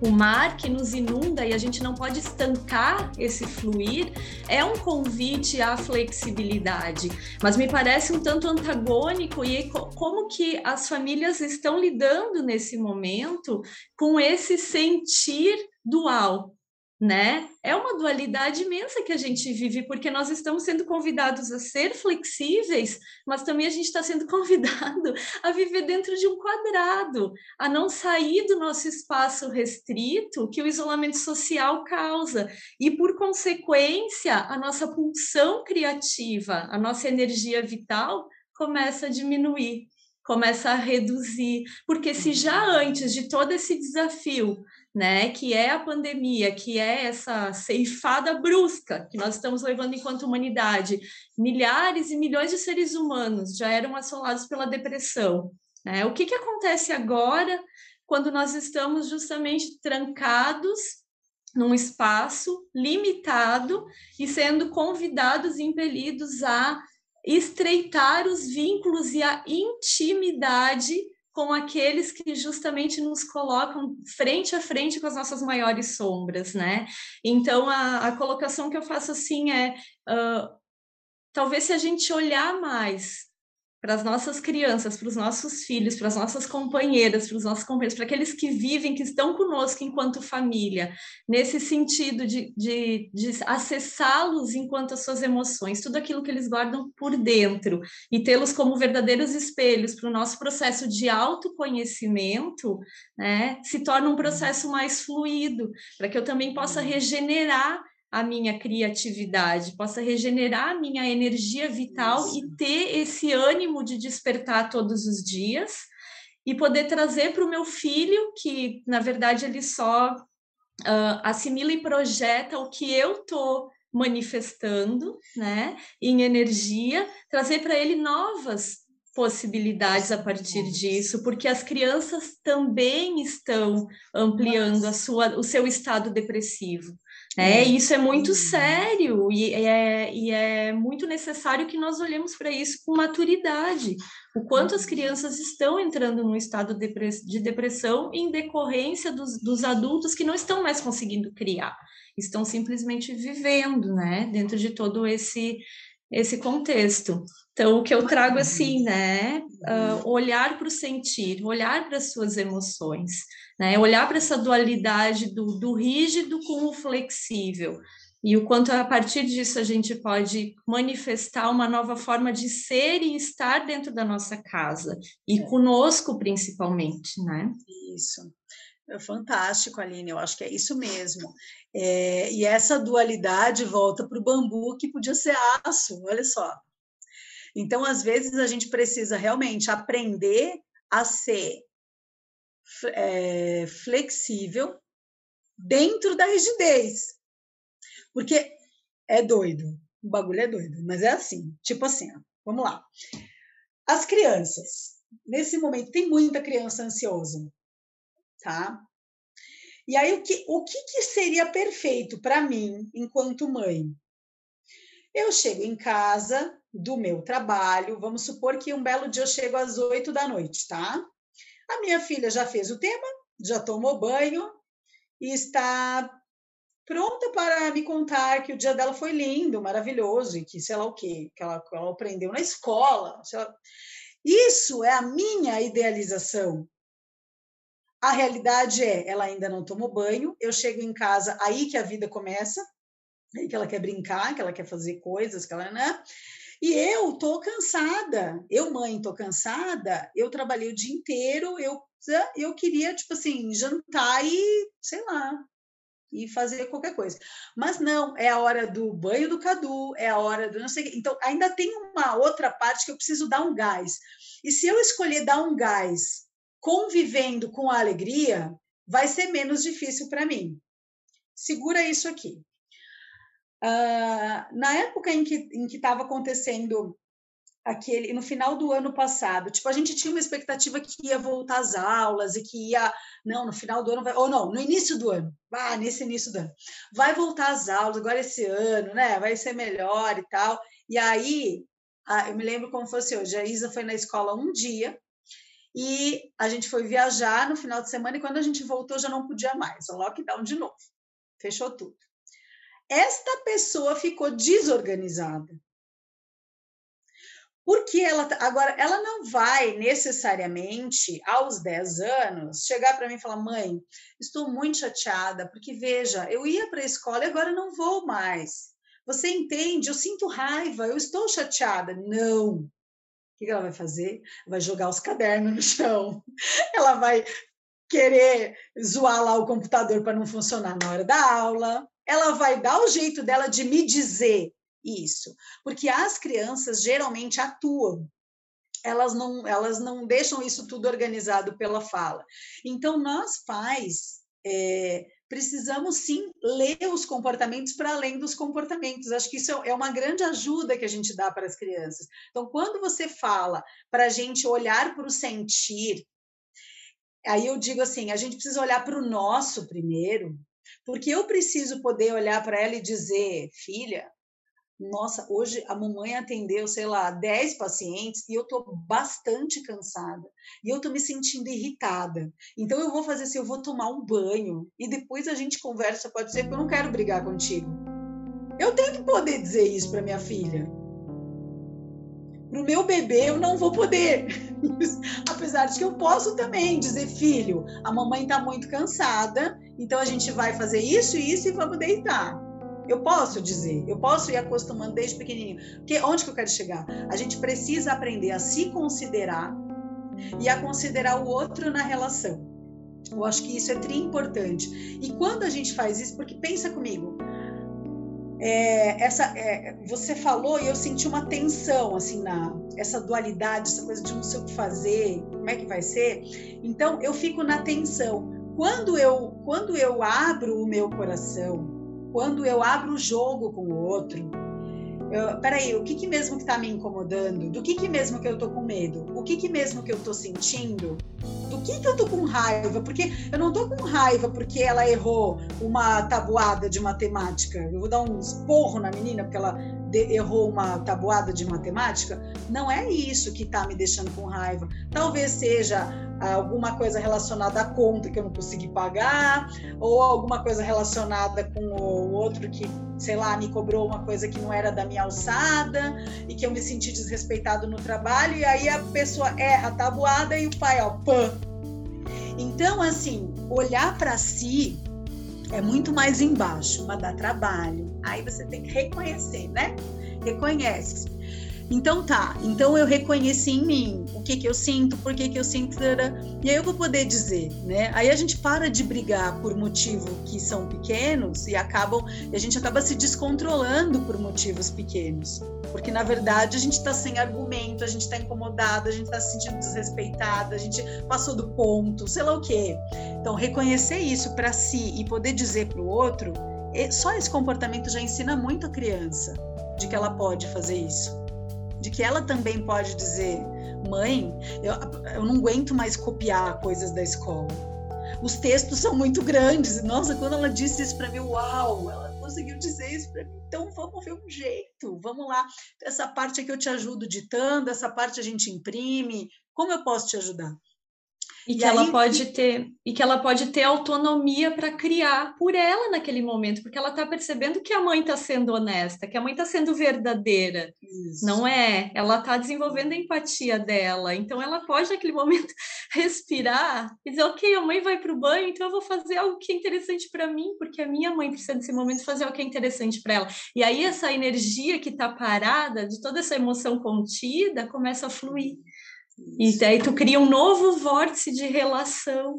o mar que nos inunda e a gente não pode estancar esse fluir, é um convite à flexibilidade. Mas me parece um tanto antagônico e como que as famílias estão lidando nesse momento com esse sentir dual, né? É uma dualidade imensa que a gente vive, porque nós estamos sendo convidados a ser flexíveis, mas também a gente está sendo [laughs] convidado a viver dentro de um quadrado, a não sair do nosso espaço restrito que o isolamento social causa. E, por consequência, a nossa pulsão criativa, a nossa energia vital começa a diminuir começa a reduzir, porque se já antes de todo esse desafio né, que é a pandemia, que é essa ceifada brusca que nós estamos levando enquanto humanidade. Milhares e milhões de seres humanos já eram assolados pela depressão. Né? O que, que acontece agora quando nós estamos justamente trancados num espaço limitado e sendo convidados e impelidos a estreitar os vínculos e a intimidade com aqueles que justamente nos colocam frente a frente com as nossas maiores sombras, né? Então, a, a colocação que eu faço assim é: uh, talvez se a gente olhar mais para as nossas crianças, para os nossos filhos, para as nossas companheiras, para os nossos companheiros, para aqueles que vivem, que estão conosco enquanto família, nesse sentido de, de, de acessá-los enquanto as suas emoções, tudo aquilo que eles guardam por dentro, e tê-los como verdadeiros espelhos para o nosso processo de autoconhecimento, né, se torna um processo mais fluido, para que eu também possa regenerar a minha criatividade, possa regenerar a minha energia vital Isso. e ter esse ânimo de despertar todos os dias e poder trazer para o meu filho, que na verdade ele só uh, assimila e projeta o que eu estou manifestando, né, em energia, trazer para ele novas possibilidades a partir disso, porque as crianças também estão ampliando a sua, o seu estado depressivo. É, isso é muito sério e é, e é muito necessário que nós olhemos para isso com maturidade. O quanto as crianças estão entrando num estado de depressão em decorrência dos, dos adultos que não estão mais conseguindo criar, estão simplesmente vivendo, né, dentro de todo esse esse contexto. Então, o que eu trago assim, né, uh, olhar para o sentir, olhar para as suas emoções, né? Olhar para essa dualidade do, do rígido com o flexível e o quanto a partir disso a gente pode manifestar uma nova forma de ser e estar dentro da nossa casa e conosco principalmente, né? Isso. É fantástico, Aline, eu acho que é isso mesmo. É, e essa dualidade volta para o bambu, que podia ser aço, olha só. Então, às vezes, a gente precisa realmente aprender a ser é, flexível dentro da rigidez. Porque é doido, o bagulho é doido, mas é assim, tipo assim, ó, vamos lá. As crianças, nesse momento, tem muita criança ansiosa, tá? E aí, o que, o que, que seria perfeito para mim, enquanto mãe? Eu chego em casa do meu trabalho, vamos supor que um belo dia eu chego às oito da noite, tá? A minha filha já fez o tema, já tomou banho e está pronta para me contar que o dia dela foi lindo, maravilhoso e que sei lá o quê, que ela, que ela aprendeu na escola. Isso é a minha idealização. A realidade é, ela ainda não tomou banho, eu chego em casa, aí que a vida começa, aí que ela quer brincar, que ela quer fazer coisas, que ela, né? E eu tô cansada. Eu, mãe, tô cansada. Eu trabalhei o dia inteiro. Eu, eu queria, tipo assim, jantar e, sei lá, e fazer qualquer coisa. Mas não, é a hora do banho do Cadu, é a hora do não sei. Então, ainda tem uma outra parte que eu preciso dar um gás. E se eu escolher dar um gás convivendo com a alegria, vai ser menos difícil para mim. Segura isso aqui. Uh, na época em que em estava acontecendo aquele no final do ano passado, tipo a gente tinha uma expectativa que ia voltar às aulas e que ia não no final do ano vai, ou não no início do ano, ah nesse início do ano vai voltar às aulas agora esse ano, né? Vai ser melhor e tal. E aí eu me lembro como fosse hoje. A Isa foi na escola um dia e a gente foi viajar no final de semana e quando a gente voltou já não podia mais, o lockdown de novo, fechou tudo esta pessoa ficou desorganizada. Porque ela tá, agora ela não vai necessariamente aos 10 anos chegar para mim e falar: "Mãe, estou muito chateada, porque veja, eu ia para a escola e agora não vou mais. Você entende? Eu sinto raiva, eu estou chateada". Não. O que ela vai fazer? Vai jogar os cadernos no chão. [laughs] Ela vai querer zoar lá o computador para não funcionar na hora da aula ela vai dar o jeito dela de me dizer isso, porque as crianças geralmente atuam. Elas não, elas não deixam isso tudo organizado pela fala. Então, nós pais é, precisamos sim ler os comportamentos para além dos comportamentos. Acho que isso é uma grande ajuda que a gente dá para as crianças. Então, quando você fala para a gente olhar para o sentir, aí eu digo assim: a gente precisa olhar para o nosso primeiro, porque eu preciso poder olhar para ela e dizer, filha, nossa, hoje a mamãe atendeu, sei lá, 10 pacientes e eu estou bastante cansada. E eu estou me sentindo irritada. Então eu vou fazer assim, eu vou tomar um banho e depois a gente conversa, pode ser que eu não quero brigar contigo. Eu tenho que poder dizer isso para minha filha. Para o meu bebê eu não vou poder. [laughs] Apesar de que eu posso também dizer, filho, a mamãe está muito cansada então a gente vai fazer isso e isso e vamos deitar. Eu posso dizer, eu posso ir acostumando desde pequenininho. Porque onde que eu quero chegar? A gente precisa aprender a se considerar e a considerar o outro na relação. Eu acho que isso é tri importante. E quando a gente faz isso, porque pensa comigo, é, essa, é, você falou e eu senti uma tensão assim na essa dualidade, essa coisa de não sei o que fazer, como é que vai ser. Então eu fico na tensão quando eu, quando eu abro o meu coração, quando eu abro o jogo com o outro, eu, peraí, o que, que mesmo que está me incomodando? Do que, que mesmo que eu tô com medo? O que, que mesmo que eu tô sentindo? Do que, que eu tô com raiva? Porque eu não tô com raiva porque ela errou uma tabuada de matemática. Eu vou dar um esporro na menina porque ela de, errou uma tabuada de matemática. Não é isso que está me deixando com raiva. Talvez seja alguma coisa relacionada à conta que eu não consegui pagar, ou alguma coisa relacionada com o outro que, sei lá, me cobrou uma coisa que não era da minha alçada e que eu me senti desrespeitado no trabalho, e aí a pessoa erra a tabuada e o pai, ó, pã. Então, assim, olhar para si é muito mais embaixo, mas dá trabalho. Aí você tem que reconhecer, né? Reconhece então tá, então eu reconheci em mim o que que eu sinto, por que que eu sinto, e aí eu vou poder dizer, né? Aí a gente para de brigar por motivos que são pequenos e acabam, e a gente acaba se descontrolando por motivos pequenos, porque na verdade a gente está sem argumento, a gente está incomodado, a gente está se sentindo desrespeitado, a gente passou do ponto, sei lá o quê. Então reconhecer isso para si e poder dizer para o outro, só esse comportamento já ensina muito a criança de que ela pode fazer isso de que ela também pode dizer: mãe, eu, eu não aguento mais copiar coisas da escola. Os textos são muito grandes. Nossa, quando ela disse isso para mim, uau, ela conseguiu dizer isso para mim. Então vamos ver um jeito, vamos lá. Essa parte aqui eu te ajudo ditando, essa parte a gente imprime. Como eu posso te ajudar? E que e ela aí, pode ter e que ela pode ter autonomia para criar por ela naquele momento, porque ela está percebendo que a mãe está sendo honesta, que a mãe está sendo verdadeira, Isso. não é? Ela está desenvolvendo a empatia dela, então ela pode naquele momento [laughs] respirar e dizer, ok, a mãe vai para o banho, então eu vou fazer algo que é interessante para mim, porque a minha mãe precisa desse momento fazer algo que é interessante para ela. E aí essa energia que está parada, de toda essa emoção contida, começa a fluir. E daí tu cria um novo vórtice de relação,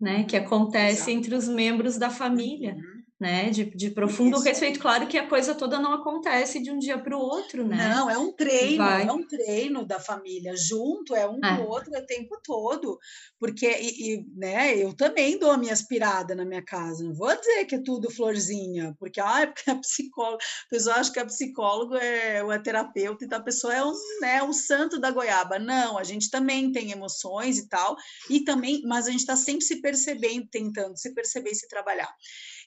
né, que acontece Exato. entre os membros da família. Uhum né? De, de profundo Isso. respeito. Claro que a coisa toda não acontece de um dia para o outro, né? Não, é um treino, Vai. é um treino da família junto, é um é. com o outro o tempo todo. Porque, e, e, né, eu também dou a minha aspirada na minha casa. Não vou dizer que é tudo florzinha, porque, ah, porque a psicóloga, a pessoa acha que a psicólogo é, ou é terapeuta, então a pessoa é um, né, um santo da goiaba. Não, a gente também tem emoções e tal, e também, mas a gente está sempre se percebendo, tentando se perceber e se trabalhar.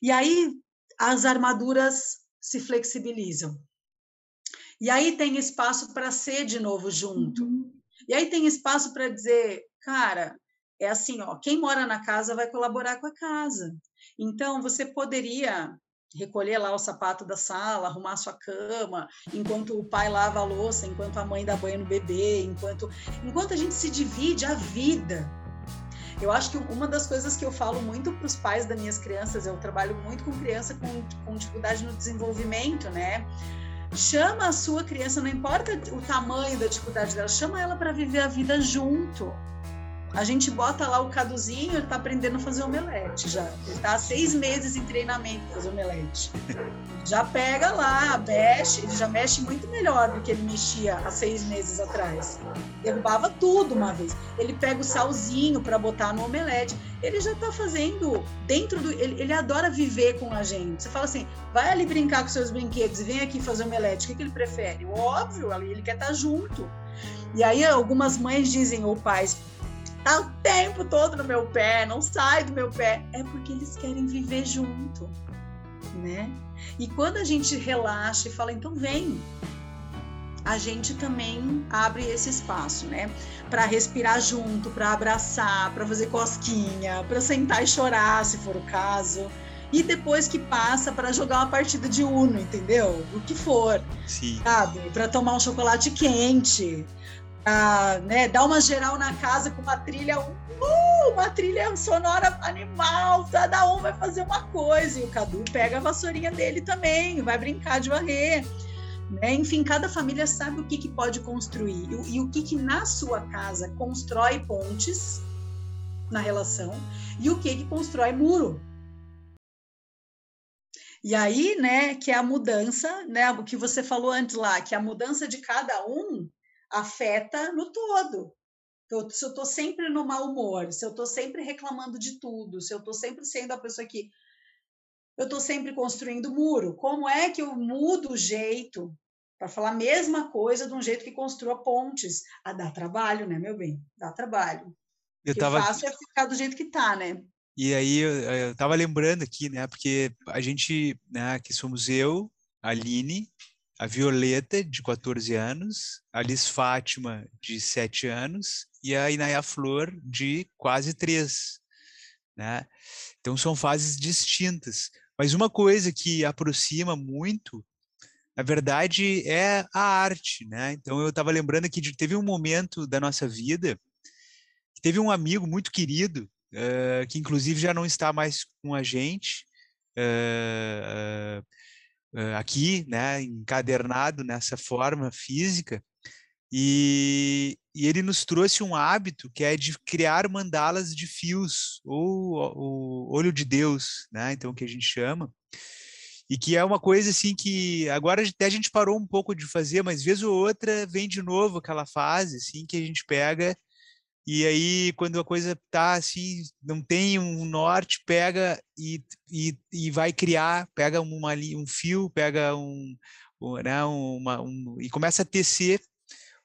E aí as armaduras se flexibilizam. E aí tem espaço para ser de novo junto. Uhum. E aí tem espaço para dizer, cara, é assim, ó, quem mora na casa vai colaborar com a casa. Então você poderia recolher lá o sapato da sala, arrumar sua cama, enquanto o pai lava a louça, enquanto a mãe dá banho no bebê, enquanto enquanto a gente se divide a vida eu acho que uma das coisas que eu falo muito para os pais das minhas crianças, eu trabalho muito com criança com, com dificuldade no desenvolvimento, né? Chama a sua criança, não importa o tamanho da dificuldade dela, chama ela para viver a vida junto. A gente bota lá o Caduzinho, ele tá aprendendo a fazer omelete já. Ele tá há seis meses em treinamento para fazer omelete. Já pega lá, mexe, ele já mexe muito melhor do que ele mexia há seis meses atrás. Derrubava tudo uma vez. Ele pega o salzinho para botar no omelete. Ele já tá fazendo dentro do. Ele, ele adora viver com a gente. Você fala assim, vai ali brincar com seus brinquedos e vem aqui fazer omelete. O que, que ele prefere? Óbvio, ele quer estar tá junto. E aí algumas mães dizem, ou pais, tá o tempo todo no meu pé, não sai do meu pé. É porque eles querem viver junto, né? E quando a gente relaxa e fala, então vem, a gente também abre esse espaço, né? Para respirar junto, para abraçar, para fazer cosquinha, para sentar e chorar, se for o caso. E depois que passa para jogar uma partida de Uno, entendeu? O que for. Sim. Sabe? Para tomar um chocolate quente, a, né, dar uma geral na casa com uma trilha, uh, uma trilha sonora animal, cada um vai fazer uma coisa, e o Cadu pega a vassourinha dele também, vai brincar de varrer. Né? Enfim, cada família sabe o que, que pode construir e, e o que, que na sua casa constrói pontes na relação e o que, que constrói muro. E aí, né, que é a mudança, né, o que você falou antes lá, que a mudança de cada um afeta no todo. Então, se eu estou sempre no mau humor, se eu estou sempre reclamando de tudo, se eu estou sempre sendo a pessoa que. Eu estou sempre construindo muro. Como é que eu mudo o jeito para falar a mesma coisa de um jeito que construa pontes? Ah, dá trabalho, né, meu bem? Dá trabalho. Eu o que tava... fácil é ficar do jeito que está, né? E aí eu, estava lembrando aqui, né? Porque a gente, né, que somos eu, a Aline, a Violeta, de 14 anos, a Liz Fátima, de 7 anos, e a Inaya Flor, de quase 3. Né? Então são fases distintas. Mas uma coisa que aproxima muito, na verdade, é a arte. Né? Então eu estava lembrando que teve um momento da nossa vida teve um amigo muito querido, uh, que inclusive já não está mais com a gente. Uh, uh, aqui, né, encadernado nessa forma física, e, e, ele nos trouxe um hábito que é de criar mandalas de fios, ou o olho de Deus, né, então que a gente chama, e que é uma coisa assim que agora até a gente parou um pouco de fazer, mas vez ou outra vem de novo aquela fase assim que a gente pega e aí, quando a coisa tá assim, não tem um norte, pega e, e, e vai criar, pega uma, um fio, pega um, né, uma, um, e começa a tecer,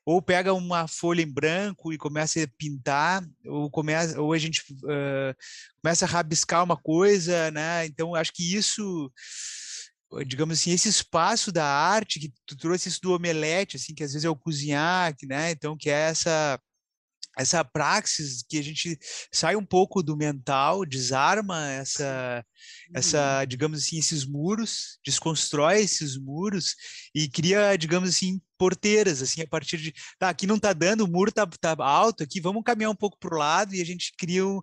ou pega uma folha em branco e começa a pintar, ou, começa, ou a gente uh, começa a rabiscar uma coisa, né? Então, acho que isso digamos assim, esse espaço da arte que tu trouxe isso do omelete, assim, que às vezes é o cozinhar, né? Então, que é essa essa praxis que a gente sai um pouco do mental, desarma essa, essa, digamos assim, esses muros, desconstrói esses muros e cria, digamos assim, porteiras, assim, a partir de, tá, aqui não tá dando, o muro tá, tá alto aqui, vamos caminhar um pouco para o lado e a gente cria um,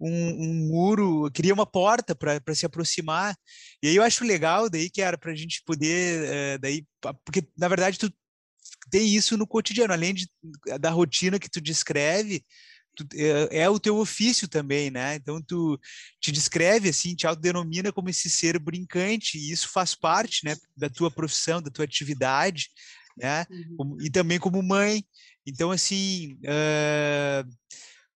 um, um muro, cria uma porta para se aproximar. E aí eu acho legal daí que era para a gente poder, é, daí, porque na verdade tu tem isso no cotidiano, além de, da rotina que tu descreve, tu, é, é, o teu ofício também, né? Então tu te descreve assim, te autodenomina como esse ser brincante, e isso faz parte, né, da tua profissão, da tua atividade, né? Uhum. E também como mãe. Então assim, uh,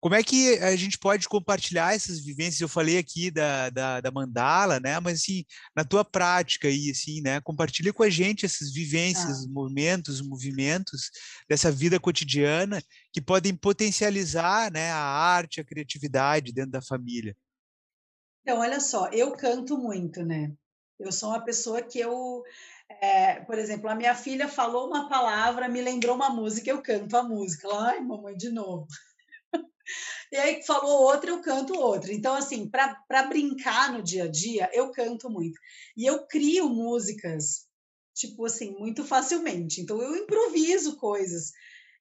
como é que a gente pode compartilhar essas vivências? Eu falei aqui da, da, da mandala, né? Mas assim, na tua prática aí, assim, né? Compartilha com a gente essas vivências, ah. momentos, movimentos dessa vida cotidiana que podem potencializar, né? A arte, a criatividade dentro da família. Então, olha só, eu canto muito, né? Eu sou uma pessoa que eu, é, por exemplo, a minha filha falou uma palavra, me lembrou uma música, eu canto a música. Ela, ai, mamãe, de novo. E aí falou outra, eu canto outra. Então, assim, para brincar no dia a dia, eu canto muito. E eu crio músicas, tipo assim, muito facilmente. Então, eu improviso coisas.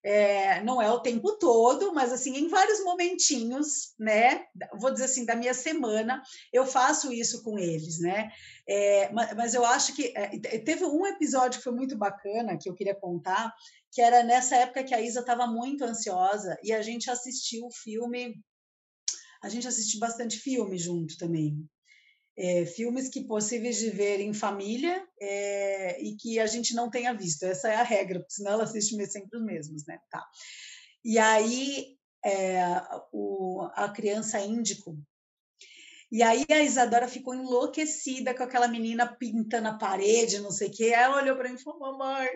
É, não é o tempo todo, mas assim, em vários momentinhos, né? Vou dizer assim, da minha semana, eu faço isso com eles, né? É, mas, mas, eu acho que é, teve um episódio que foi muito bacana que eu queria contar, que era nessa época que a Isa estava muito ansiosa e a gente assistiu o filme. A gente assistiu bastante filme junto também. É, filmes que possíveis de ver em família é, e que a gente não tenha visto. Essa é a regra, porque senão ela assiste sempre os mesmos, né? Tá. E aí é, o, a criança índico e aí a Isadora ficou enlouquecida com aquela menina pintando a parede, não sei o quê. Ela olhou para mim e falou: Mamãe,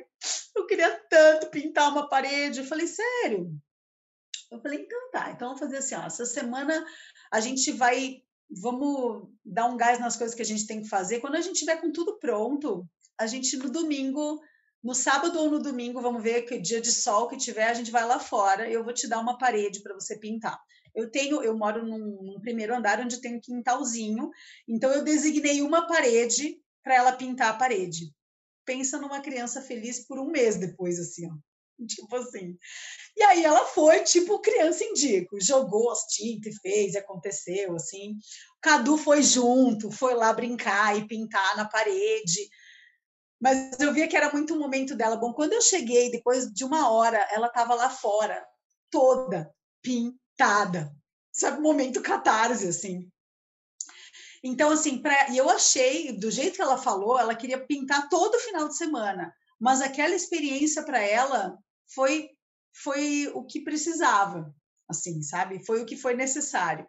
eu queria tanto pintar uma parede. Eu falei: Sério? Eu falei: Então tá, então vamos fazer assim: ó, essa semana a gente vai, vamos dar um gás nas coisas que a gente tem que fazer. Quando a gente tiver com tudo pronto, a gente no domingo no sábado ou no domingo, vamos ver que dia de sol que tiver, a gente vai lá fora. Eu vou te dar uma parede para você pintar. Eu tenho, eu moro num, num primeiro andar onde tem um quintalzinho, então eu designei uma parede para ela pintar a parede. Pensa numa criança feliz por um mês depois, assim, ó. [laughs] Tipo assim. E aí ela foi, tipo, criança indico, jogou as tintas e fez, aconteceu, assim. O Cadu foi junto, foi lá brincar e pintar na parede. Mas eu via que era muito um momento dela. Bom, quando eu cheguei, depois de uma hora, ela estava lá fora, toda pintada. Sabe, momento catarse, assim. Então, assim, pra, e eu achei, do jeito que ela falou, ela queria pintar todo final de semana, mas aquela experiência para ela foi foi o que precisava, assim, sabe? Foi o que foi necessário.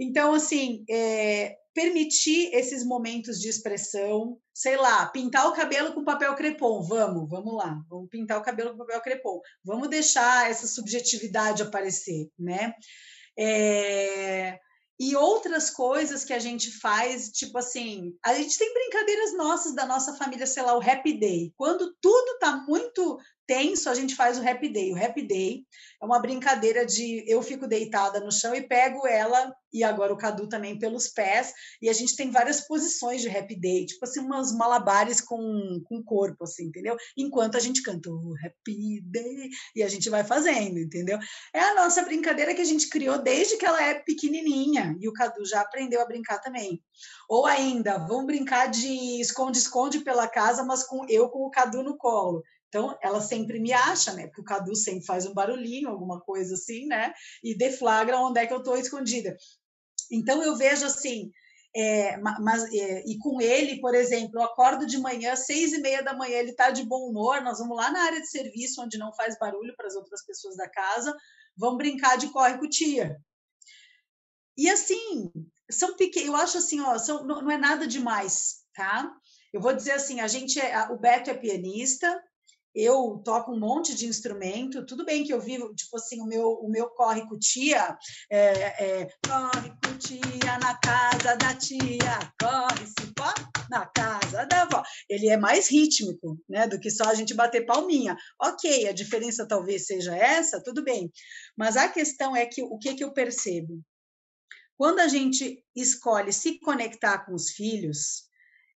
Então, assim, é, permitir esses momentos de expressão, sei lá, pintar o cabelo com papel crepom, vamos, vamos lá, vamos pintar o cabelo com papel crepom, vamos deixar essa subjetividade aparecer, né? É... E outras coisas que a gente faz, tipo assim, a gente tem brincadeiras nossas da nossa família, sei lá, o Happy Day. Quando tudo tá muito tenso, a gente faz o Happy Day. O Happy Day é uma brincadeira de eu fico deitada no chão e pego ela, e agora o Cadu também pelos pés, e a gente tem várias posições de Happy Day, tipo assim, umas malabares com, o corpo, assim, entendeu? Enquanto a gente canta o Happy Day, e a gente vai fazendo, entendeu? É a nossa brincadeira que a gente criou desde que ela é pequenininha, e o Cadu já aprendeu a brincar também. Ou ainda, vamos brincar de esconde-esconde pela casa, mas com eu com o Cadu no colo. Então, ela sempre me acha, né? Porque o Cadu sempre faz um barulhinho, alguma coisa assim, né? E deflagra onde é que eu estou escondida. Então, eu vejo assim, é, mas, é, e com ele, por exemplo, eu acordo de manhã, seis e meia da manhã, ele está de bom humor, nós vamos lá na área de serviço, onde não faz barulho para as outras pessoas da casa, vamos brincar de corre com tia. E assim, são pequenos, eu acho assim, ó, são, não, não é nada demais, tá? Eu vou dizer assim, a gente é, o Beto é pianista, eu toco um monte de instrumento, tudo bem que eu vivo, tipo assim, o meu, o meu corre com tia, é, é, corre com tia na casa da tia, corre cipó na casa da avó. Ele é mais rítmico, né, do que só a gente bater palminha. Ok, a diferença talvez seja essa, tudo bem. Mas a questão é que o que, que eu percebo? Quando a gente escolhe se conectar com os filhos,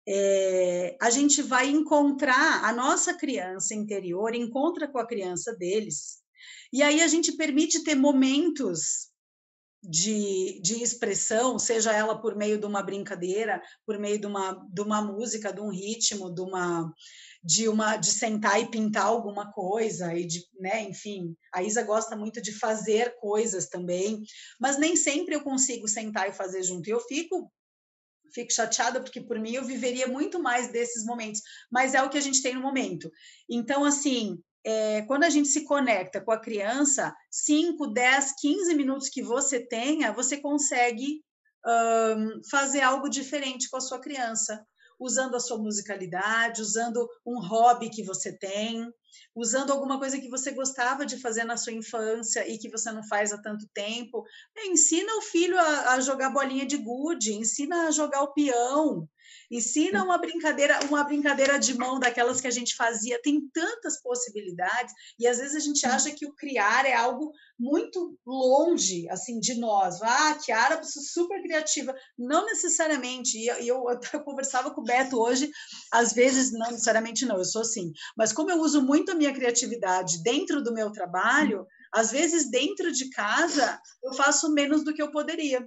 é, a gente vai encontrar a nossa criança interior, encontra com a criança deles, e aí a gente permite ter momentos de, de expressão, seja ela por meio de uma brincadeira, por meio de uma, de uma música, de um ritmo, de uma de uma de sentar e pintar alguma coisa e de, né, enfim, a Isa gosta muito de fazer coisas também, mas nem sempre eu consigo sentar e fazer junto. Eu fico fico chateada porque por mim eu viveria muito mais desses momentos, mas é o que a gente tem no momento. Então, assim, é, quando a gente se conecta com a criança, 5, 10, 15 minutos que você tenha, você consegue um, fazer algo diferente com a sua criança, usando a sua musicalidade, usando um hobby que você tem, usando alguma coisa que você gostava de fazer na sua infância e que você não faz há tanto tempo. É, ensina o filho a, a jogar bolinha de gude, ensina a jogar o peão, Ensina uma brincadeira, uma brincadeira de mão daquelas que a gente fazia. Tem tantas possibilidades e às vezes a gente acha que o criar é algo muito longe assim de nós. Ah, Kiara super criativa. Não necessariamente. E eu, eu, [laughs] eu conversava com o Beto hoje, às vezes não necessariamente não, eu sou assim. Mas como eu uso muito a minha criatividade dentro do meu trabalho, às vezes dentro de casa eu faço menos do que eu poderia.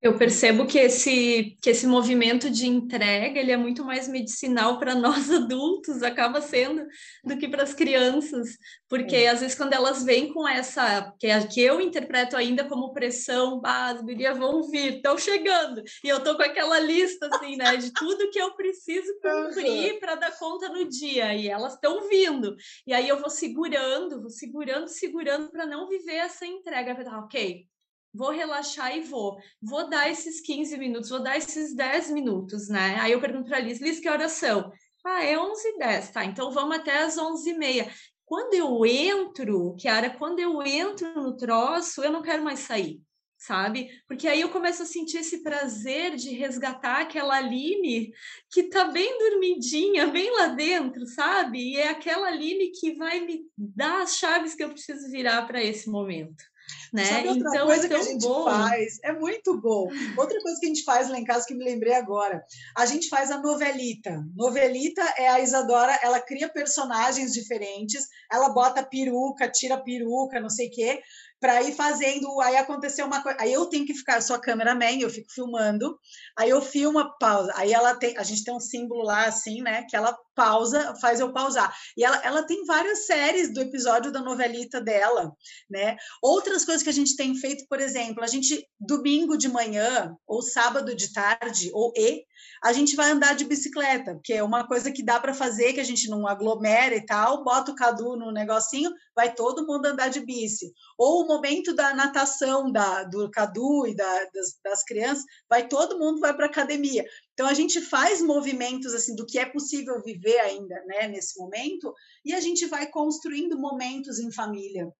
Eu percebo que esse, que esse movimento de entrega ele é muito mais medicinal para [laughs] nós adultos, acaba sendo, do que para as crianças, porque é. às vezes quando elas vêm com essa, que, é, que eu interpreto ainda como pressão, ah, as gurias vão vir, estão chegando, e eu estou com aquela lista assim, né, de tudo que eu preciso [laughs] cumprir para dar conta no dia, e elas estão vindo, e aí eu vou segurando, vou segurando, segurando para não viver essa entrega, para ok, vou relaxar e vou. Vou dar esses 15 minutos, vou dar esses 10 minutos, né? Aí eu pergunto para a Liz, Liz, que horas são? Ah, é 11 e 10, tá? Então vamos até as 11 e meia. Quando eu entro, Kiara, quando eu entro no troço, eu não quero mais sair, sabe? Porque aí eu começo a sentir esse prazer de resgatar aquela Aline que tá bem dormidinha, bem lá dentro, sabe? E é aquela Aline que vai me dar as chaves que eu preciso virar para esse momento. Né? Sabe outra então, coisa é que a gente bom. faz? É muito bom. Outra coisa que a gente faz lá em casa que me lembrei agora, a gente faz a novelita. Novelita é a Isadora, ela cria personagens diferentes, ela bota peruca, tira peruca, não sei o quê, para ir fazendo. Aí aconteceu uma coisa. Aí eu tenho que ficar, eu sou a cameraman, eu fico filmando. Aí eu filmo, pausa. Aí ela tem, a gente tem um símbolo lá assim, né? Que ela pausa, faz eu pausar. E ela, ela tem várias séries do episódio da novelita dela, né? Outras coisas que a gente tem feito, por exemplo, a gente domingo de manhã ou sábado de tarde ou e a gente vai andar de bicicleta, que é uma coisa que dá para fazer, que a gente não aglomera e tal, bota o Cadu no negocinho, vai todo mundo andar de bici. Ou o momento da natação da, do Cadu e da, das, das crianças, vai todo mundo vai para academia. Então a gente faz movimentos assim do que é possível viver ainda, né, nesse momento, e a gente vai construindo momentos em família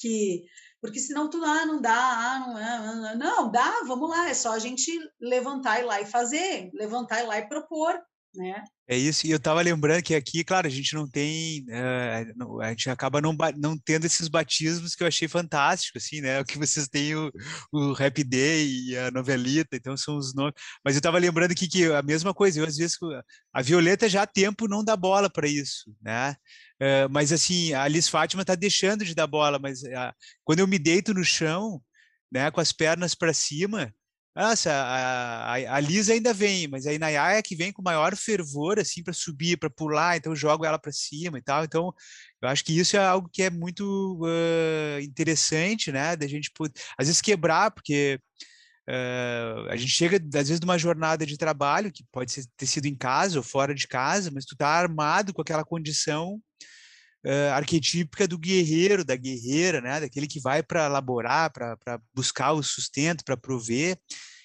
que porque senão tu ah, não dá, ah, não, é, não, dá, vamos lá, é só a gente levantar e lá e fazer, levantar e lá e propor, né? É isso, e eu estava lembrando que aqui, claro, a gente não tem, uh, a gente acaba não, não tendo esses batismos que eu achei fantástico, assim, né? O [laughs] que vocês têm o, o Happy Day e a novelita, então são os nomes. Mas eu estava lembrando aqui que a mesma coisa, eu às vezes a Violeta já há tempo não dá bola para isso, né? Uh, mas assim, a Alice Fátima está deixando de dar bola, mas uh, quando eu me deito no chão, né, com as pernas para cima, nossa, a, a, a Lisa ainda vem, mas a Inayá é que vem com maior fervor, assim, para subir, para pular, então eu jogo ela para cima e tal. Então, eu acho que isso é algo que é muito uh, interessante, né? Da gente, às vezes, quebrar, porque uh, a gente chega, às vezes, de uma jornada de trabalho, que pode ser, ter sido em casa ou fora de casa, mas tu tá armado com aquela condição uh, arquetípica do guerreiro, da guerreira, né? Daquele que vai para elaborar, para buscar o sustento, para prover.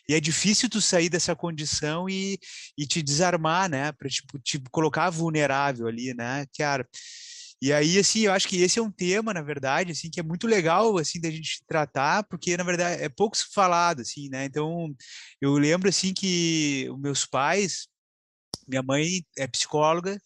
e é difícil tu sair dessa condição e, e te desarmar, né? Para tipo, te colocar vulnerável ali, né, cara? E aí, assim, eu acho que esse é um tema, na verdade, assim, que é muito legal, assim, da gente tratar, porque, na verdade, é pouco falado, assim, né? Então, eu lembro, assim, que os meus pais, minha mãe é psicóloga,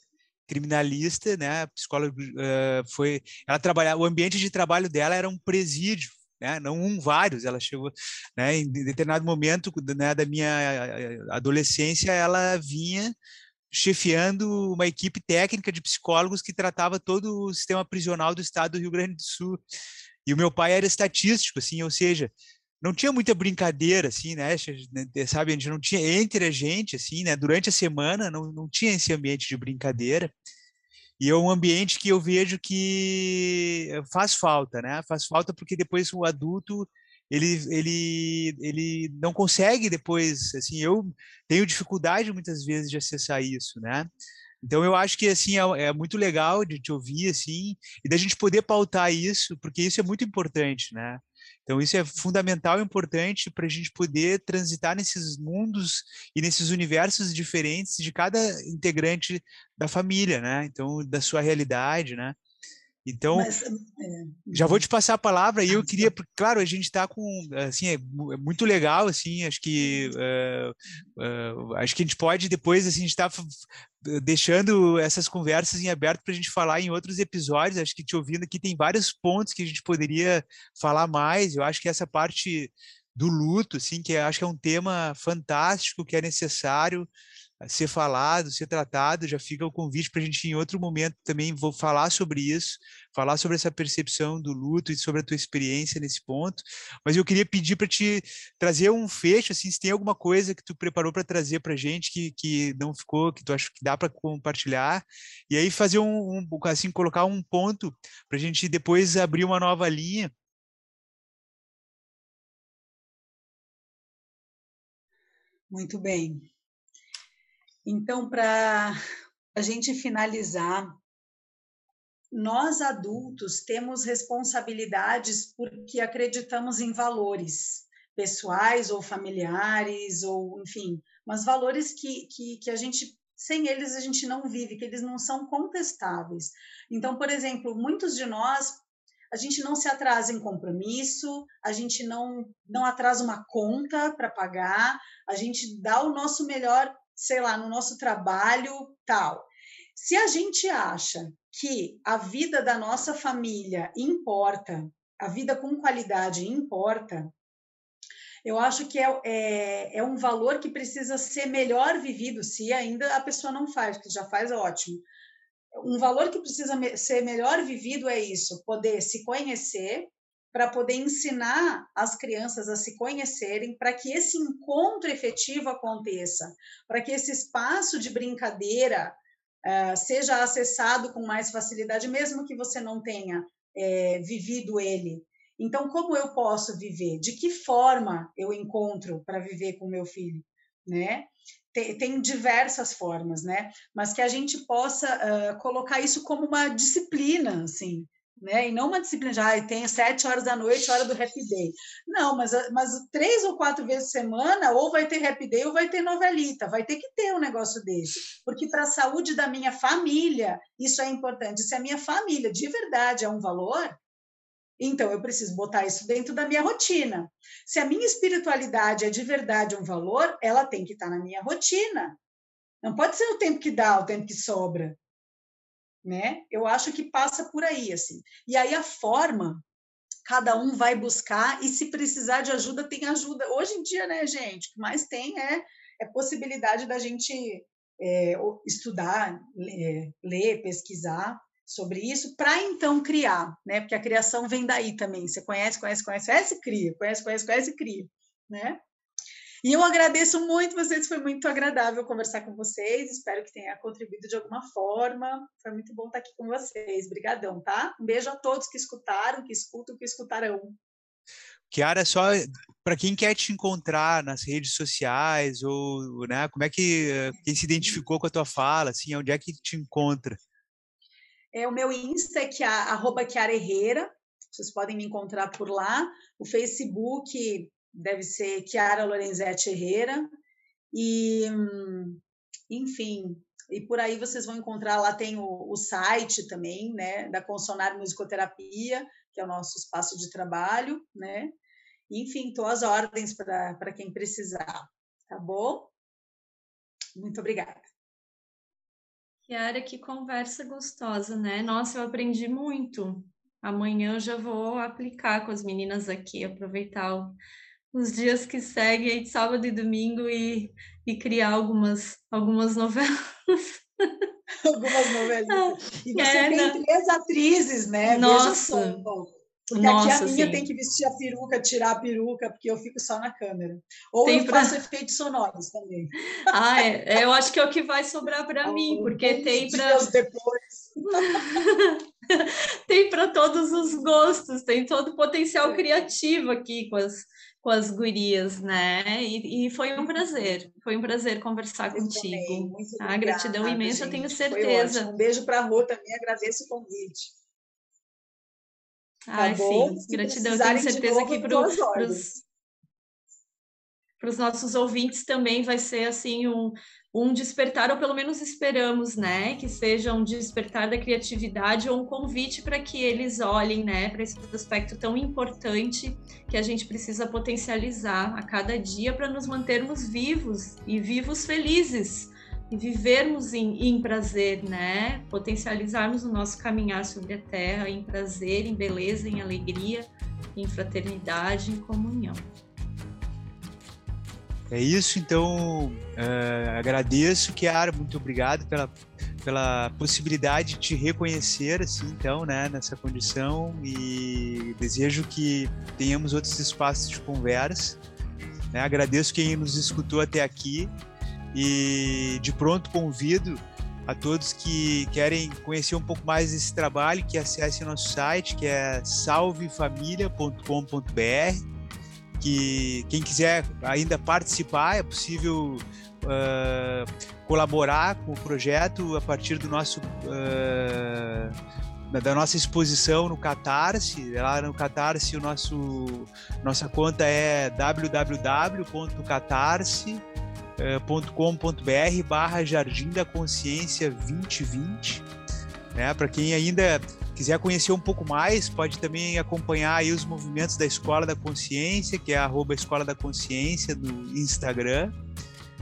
criminalista, né? Psicóloga uh, foi, ela trabalhava, o ambiente de trabalho dela era um presídio, né? Não um, vários. Ela chegou, né? Em determinado momento, né, da minha adolescência, ela vinha chefiando uma equipe técnica de psicólogos que tratava todo o sistema prisional do estado do Rio Grande do Sul. E o meu pai era estatístico, assim, ou seja, não tinha muita brincadeira, assim, né? né sabe, a gente não tinha entre a gente, assim, né? Durante a semana não, não tinha esse ambiente de brincadeira. E é um ambiente que eu vejo que faz falta, né? Faz falta porque depois o adulto ele, ele, ele não consegue depois, assim, eu tenho dificuldade muitas vezes de acessar isso, né? Então eu acho que assim é, é, muito legal de te ouvir assim e da gente poder pautar isso, porque isso é muito importante, né? Então isso é fundamental e importante para a gente poder transitar nesses mundos e nesses universos diferentes de cada integrante da família, né? Então da sua realidade, né? Então, Mas, é, já vou uhum. te passar a palavra e eu queria, claro, a gente está com, assim, é, muito legal, assim, acho que, uh, uh, acho que a gente pode depois, assim, a gente está deixando essas conversas em aberto para a gente falar em outros episódios, acho que te ouvindo aqui tem vários pontos que a gente poderia falar mais, eu acho que essa parte do luto, assim, que acho que é um tema fantástico, que é necessário, ser falado, ser tratado. Já fica o convite para a gente, em outro momento, também vou falar sobre isso, falar sobre essa percepção do luto e sobre a tua experiência nesse ponto. Mas eu queria pedir para te trazer um fecho, assim, se tem alguma coisa que tu preparou para trazer para a gente que, que não ficou, que tu acha que dá para compartilhar, e aí fazer um, um assim, colocar um ponto para a gente depois abrir uma nova linha. Muito bem. Então, para a gente finalizar, nós adultos temos responsabilidades porque acreditamos em valores pessoais ou familiares, ou enfim, mas valores que, que, que a gente, sem eles, a gente não vive, que eles não são contestáveis. Então, por exemplo, muitos de nós a gente não se atrasa em compromisso, a gente não, não atrasa uma conta para pagar, a gente dá o nosso melhor sei lá, no nosso trabalho, tal. Se a gente acha que a vida da nossa família importa, a vida com qualidade importa, eu acho que é, é, é, um valor que precisa ser melhor vivido, se ainda a pessoa não faz, que já faz ótimo. Um valor que precisa ser melhor vivido é isso: poder se conhecer, para poder ensinar as crianças a se conhecerem, para que esse encontro efetivo aconteça, para que esse espaço de brincadeira uh, seja acessado com mais facilidade, mesmo que você não tenha é, vivido ele. Então, como eu posso viver? De que forma eu encontro para viver com meu filho? Né? Tem, tem, diversas formas, né? Mas que a gente possa uh, colocar isso como uma disciplina, assim, né? E não uma disciplina de, ah, tem sete horas da noite, hora do happy day. Não, mas, mas três ou quatro vezes por semana, ou vai ter happy day ou vai ter novelita, vai ter que ter um negócio desse. Porque para a saúde da minha família, isso é importante. Se a minha família de verdade é um valor, então eu preciso botar isso dentro da minha rotina. Se a minha espiritualidade é de verdade um valor, ela tem que estar na minha rotina. Não pode ser o tempo que dá, o tempo que sobra né? Eu acho que passa por aí, assim. E aí a forma, cada um vai buscar e se precisar de ajuda, tem ajuda. Hoje em dia, né, gente, o que mais tem é, é possibilidade da gente é, estudar, ler, ler, pesquisar sobre isso, para então criar, né? Porque a criação vem daí também. Você conhece, conhece, conhece, conhece, cria, conhece, conhece, conhece, cria, né? E eu agradeço muito vocês, foi muito agradável conversar com vocês. Espero que tenha contribuído de alguma forma. Foi muito bom estar aqui com vocês. Obrigadão, tá? Um beijo a todos que escutaram, que escutam, que escutarão. Kiara, só para quem quer te encontrar nas redes sociais ou, né, como é que quem se identificou com a tua fala, assim, onde é que te encontra? É o meu Insta é que é arroba Kiara Herrera. Vocês podem me encontrar por lá. O Facebook deve ser Chiara Lorenzetti Herrera. E, enfim, e por aí vocês vão encontrar, lá tem o, o site também, né, da Consonar Musicoterapia, que é o nosso espaço de trabalho, né? Enfim, estou às ordens para quem precisar, tá bom? Muito obrigada. Kiara, que conversa gostosa, né? Nossa, eu aprendi muito. Amanhã eu já vou aplicar com as meninas aqui, aproveitar o, os dias que seguem aí de sábado e domingo e, e criar algumas, algumas novelas. [laughs] algumas novelas. E você é, tem né? três atrizes, né? Nossa. Porque Nossa, aqui a minha sim. tem que vestir a peruca, tirar a peruca, porque eu fico só na câmera. Ou tem eu pra... faço efeitos sonoros também. [laughs] Ah, é. é eu acho que é o que vai sobrar para mim, porque tem para. depois. [laughs] tem para todos os gostos, tem todo o potencial é. criativo aqui com as, com as gurias, né? E, e, foi um prazer, foi um prazer conversar eu contigo. Também, muito a ah, gratidão imensa, gente, tenho certeza. Um beijo para a Rô também, agradeço o convite. Tá Ai, bom? sim, gratidão. Eu tenho certeza que para os nossos ouvintes também vai ser assim um, um despertar, ou pelo menos esperamos, né, que seja um despertar da criatividade ou um convite para que eles olhem, né, para esse aspecto tão importante que a gente precisa potencializar a cada dia para nos mantermos vivos e vivos felizes e vivermos em, em, prazer, né? Potencializarmos o nosso caminhar sobre a terra em prazer, em beleza, em alegria, em fraternidade, em comunhão. É isso, então uh, agradeço, Kiara, muito obrigado pela, pela possibilidade de te reconhecer, assim, então, né, nessa condição e desejo que tenhamos outros espaços de conversa. Né? Agradeço quem nos escutou até aqui e de pronto convido a todos que querem conhecer um pouco mais desse trabalho que acessem nosso site, que é salvefamilia.com.br. Que quem quiser ainda participar é possível uh, colaborar com o projeto a partir do nosso uh, da nossa exposição no Catarse. Lá no Catarse, o nosso nossa conta é www.catarse.com com.br barra Jardim da Consciência 2020. Né? Para quem ainda quiser conhecer um pouco mais, pode também acompanhar aí os movimentos da Escola da Consciência, que é arroba Escola da Consciência no Instagram.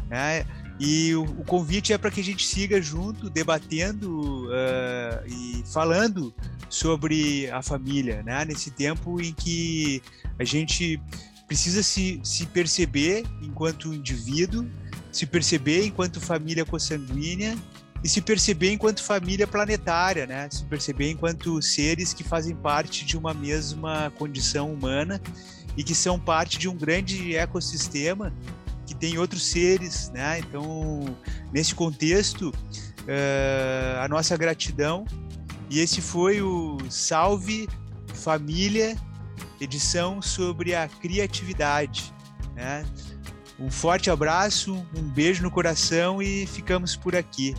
Né? E o, o, convite é para que a gente siga junto, debatendo uh, e falando sobre a família, né? nesse tempo em que a gente precisa se, se perceber enquanto indivíduo, se perceber enquanto família consanguínea e se perceber enquanto família planetária, né? Se perceber enquanto seres que fazem parte de uma mesma condição humana e que são parte de um grande ecossistema que tem outros seres, né? Então, nesse contexto, uh, a nossa gratidão e esse foi o Salve Família, edição sobre a criatividade, né? Um forte abraço, um beijo no coração e ficamos por aqui.